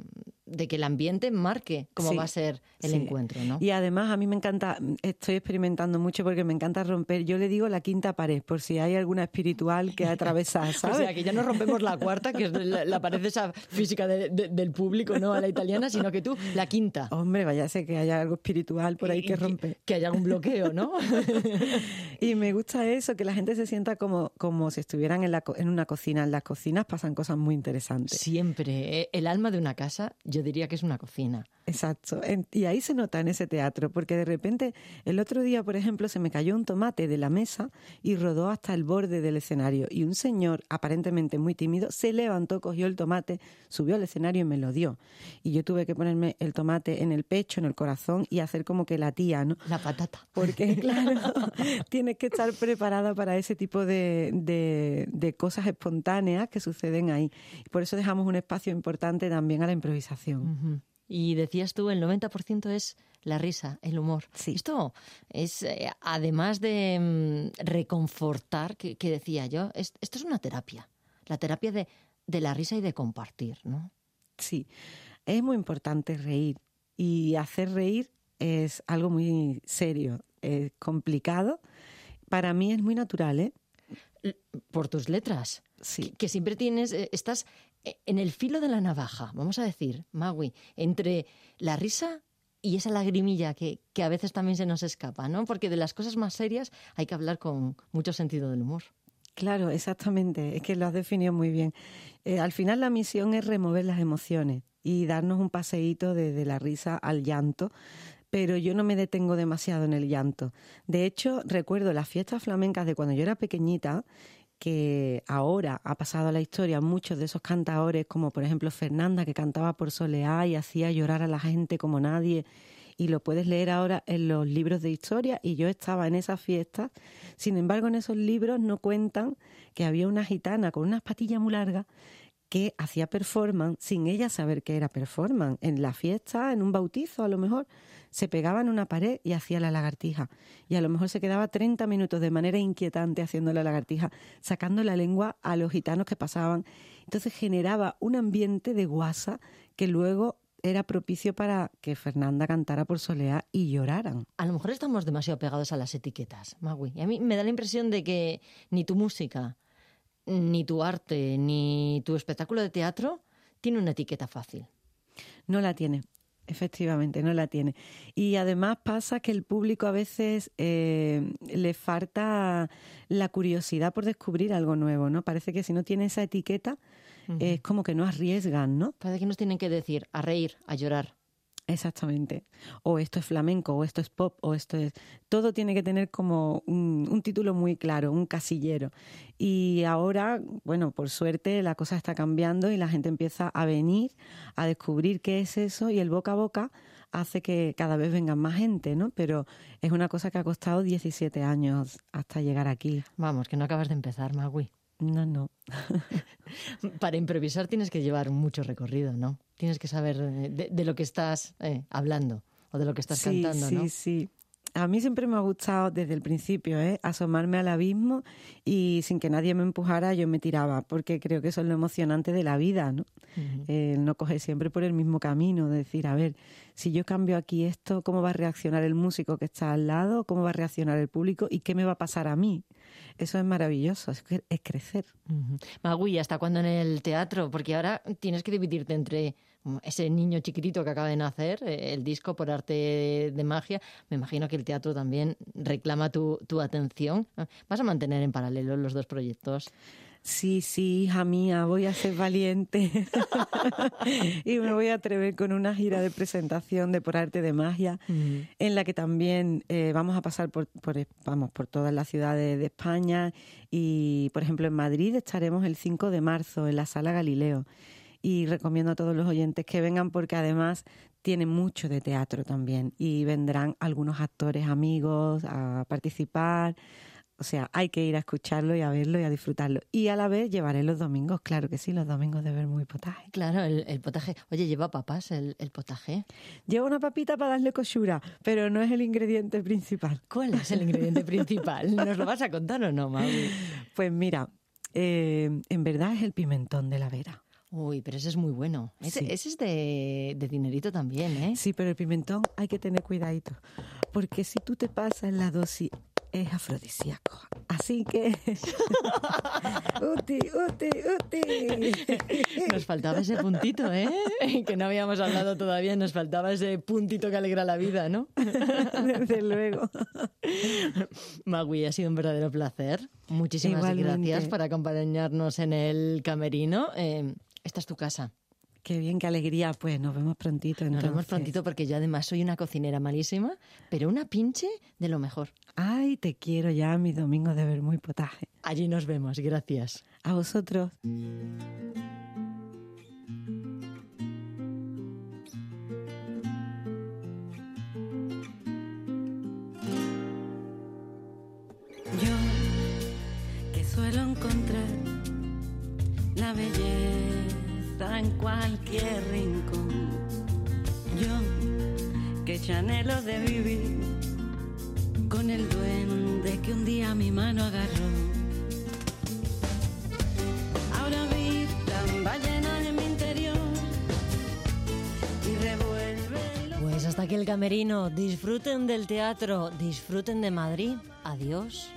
de, que el ambiente marque cómo Sí, va a ser el sí. encuentro, ¿no? Y además a mí me encanta, estoy experimentando mucho porque me encanta romper, yo le digo la quinta pared, por si hay alguna espiritual que atravesar, ¿sabes? O sea, que ya no rompemos la cuarta, que es la, la pared esa física de- de- del público, no a la italiana, sino que tú, la quinta. Hombre, vaya sé que haya algo espiritual por ahí que rompe. Que haya algún bloqueo, ¿no? Y me gusta eso, que la gente se sienta como, como si estuvieran en, la, en una cocina. En las cocinas pasan cosas muy interesantes. Siempre. ¿eh? El alma de una casa, yo diría que es una cocina. Exacto. Y ahí se nota en ese teatro, porque de repente el otro día, por ejemplo, se me cayó un tomate de la mesa y rodó hasta el borde del escenario. Y un señor, aparentemente muy tímido, se levantó, cogió el tomate, subió al escenario y me lo dio. Y yo tuve que ponerme el tomate en el pecho, en el corazón y hacer como que la tía, ¿no? La patata. Porque, claro, tienes que estar preparada para ese tipo de, de, de cosas espontáneas que suceden ahí. Por eso dejamos un espacio importante también a la improvisación. Y decías tú, el 90% es la risa, el humor. Sí. Esto es, eh, además de mm, reconfortar, que, que decía yo, es- esto es una terapia. La terapia de, de la risa y de compartir, ¿no? Sí, es muy importante reír y hacer reír es algo muy serio, es complicado. Para mí es muy natural, ¿eh? Por tus letras. Sí. Que, que siempre tienes, eh, estás en el filo de la navaja, vamos a decir, Magui, entre la risa y esa lagrimilla que, a veces también se nos escapa, ¿no? Porque de las cosas más serias hay que hablar con mucho sentido del humor. Claro, exactamente, es que lo has definido muy bien. Eh, al final la misión es remover las emociones y darnos un paseíto desde la risa al llanto, pero yo no me detengo demasiado en el llanto. De hecho, recuerdo las fiestas flamencas de cuando yo era pequeñita, que ahora ha pasado a la historia muchos de esos cantadores, como por ejemplo Fernanda, que cantaba por Soleá y hacía llorar a la gente como nadie, y lo puedes leer ahora en los libros de historia, y yo estaba en esas fiestas. Sin embargo, en esos libros no cuentan que había una gitana con unas patillas muy largas que hacía performance sin ella saber que era performance. En la fiesta, en un bautizo a lo mejor, se pegaba en una pared y hacía la lagartija. Y a lo mejor se quedaba 30 minutos de manera inquietante haciendo la lagartija, sacando la lengua a los gitanos que pasaban. Entonces generaba un ambiente de guasa que luego era propicio para que Fernanda cantara por Soleá y lloraran. A lo mejor estamos demasiado pegados a las etiquetas, Magui. Y a mí me da la impresión de que ni tu música, ni tu arte, ni tu espectáculo de teatro tiene una etiqueta fácil. No la tiene, efectivamente, no la tiene. Y además pasa que el público a veces eh, le falta la curiosidad por descubrir algo nuevo, ¿no? Parece que si no tiene esa etiqueta es como que no arriesgan, ¿no? Parece que nos tienen que decir a reír, a llorar. Exactamente. O esto es flamenco, o esto es pop, o esto es... Todo tiene que tener como un, un título muy claro, un casillero. Y ahora, bueno, por suerte la cosa está cambiando y la gente empieza a venir a descubrir qué es eso y el boca a boca hace que cada vez vengan más gente, ¿no? Pero es una cosa que ha costado 17 años hasta llegar aquí. Vamos, que no acabas de empezar, Magui. No, no. Para improvisar tienes que llevar mucho recorrido, ¿no? Tienes que saber eh, de, de lo que estás eh, hablando o de lo que estás sí, cantando, sí, ¿no? Sí, A mí siempre me ha gustado desde el principio, ¿eh? asomarme al abismo y sin que nadie me empujara yo me tiraba, porque creo que eso es lo emocionante de la vida, ¿no? El no coger siempre por el mismo camino, de decir, a ver, si yo cambio aquí esto, ¿cómo va a reaccionar el músico que está al lado? ¿Cómo va a reaccionar el público? ¿Y qué me va a pasar a mí? Eso es maravilloso, es, es crecer. Magui, ¿hasta cuándo en el teatro? Porque ahora tienes que dividirte entre ese niño chiquitito que acaba de nacer, eh, el disco por arte de magia. Me imagino que el teatro también reclama tu, tu atención. Ah, ¿Vas a mantener en paralelo los dos proyectos? Sí, sí, hija mía, voy a ser valiente y me voy a atrever con una gira de presentación de Por Arte de Magia, en la que también eh, vamos a pasar por, por, vamos, por todas las ciudades de España y, por ejemplo, en Madrid estaremos el 5 de marzo en la Sala Galileo. Y recomiendo a todos los oyentes que vengan porque además tiene mucho de teatro también y vendrán algunos actores amigos a participar. O sea, hay que ir a escucharlo y a verlo y a disfrutarlo. Y a la vez llevaré los domingos, claro que sí, los domingos de ver muy potaje. Claro, el, el potaje. Oye, ¿lleva papas el, el potaje? Lleva una papita para darle cosura, pero no es el ingrediente principal. ¿Cuál es el ingrediente principal? ¿Nos lo vas a contar o no, Maui? Pues mira, eh, en verdad es el pimentón de la vera. Uy, pero ese es muy bueno. Ese, Sí. ese es de, de dinerito también, ¿eh? Sí, pero el pimentón hay que tener cuidadito, porque si tú te pasas la dosis es afrodisíaco. Así que... uti, uti, uti. Nos faltaba ese puntito, ¿eh? Que no habíamos hablado todavía, nos faltaba ese puntito que alegra la vida, ¿no? Desde luego. Magui, ha sido un verdadero placer. Muchísimas Igualmente. gracias por acompañarnos en el camerino. Eh, esta es tu casa. Qué bien, qué alegría. Pues nos vemos prontito. Nos vemos prontito porque yo además soy una cocinera malísima, pero una pinche de lo mejor. Ay, te quiero ya, mis domingos de ver muy potaje. Allí nos vemos, gracias. A vosotros. Yo que suelo encontrar la belleza en cualquier rincón. Yo que ya anhelo de vivir con el duende que un día mi mano agarró. Ahora habitan ballenas en mi interior y revuelve Pues hasta aquí el camerino. Disfruten del teatro, disfruten de Madrid. Adiós.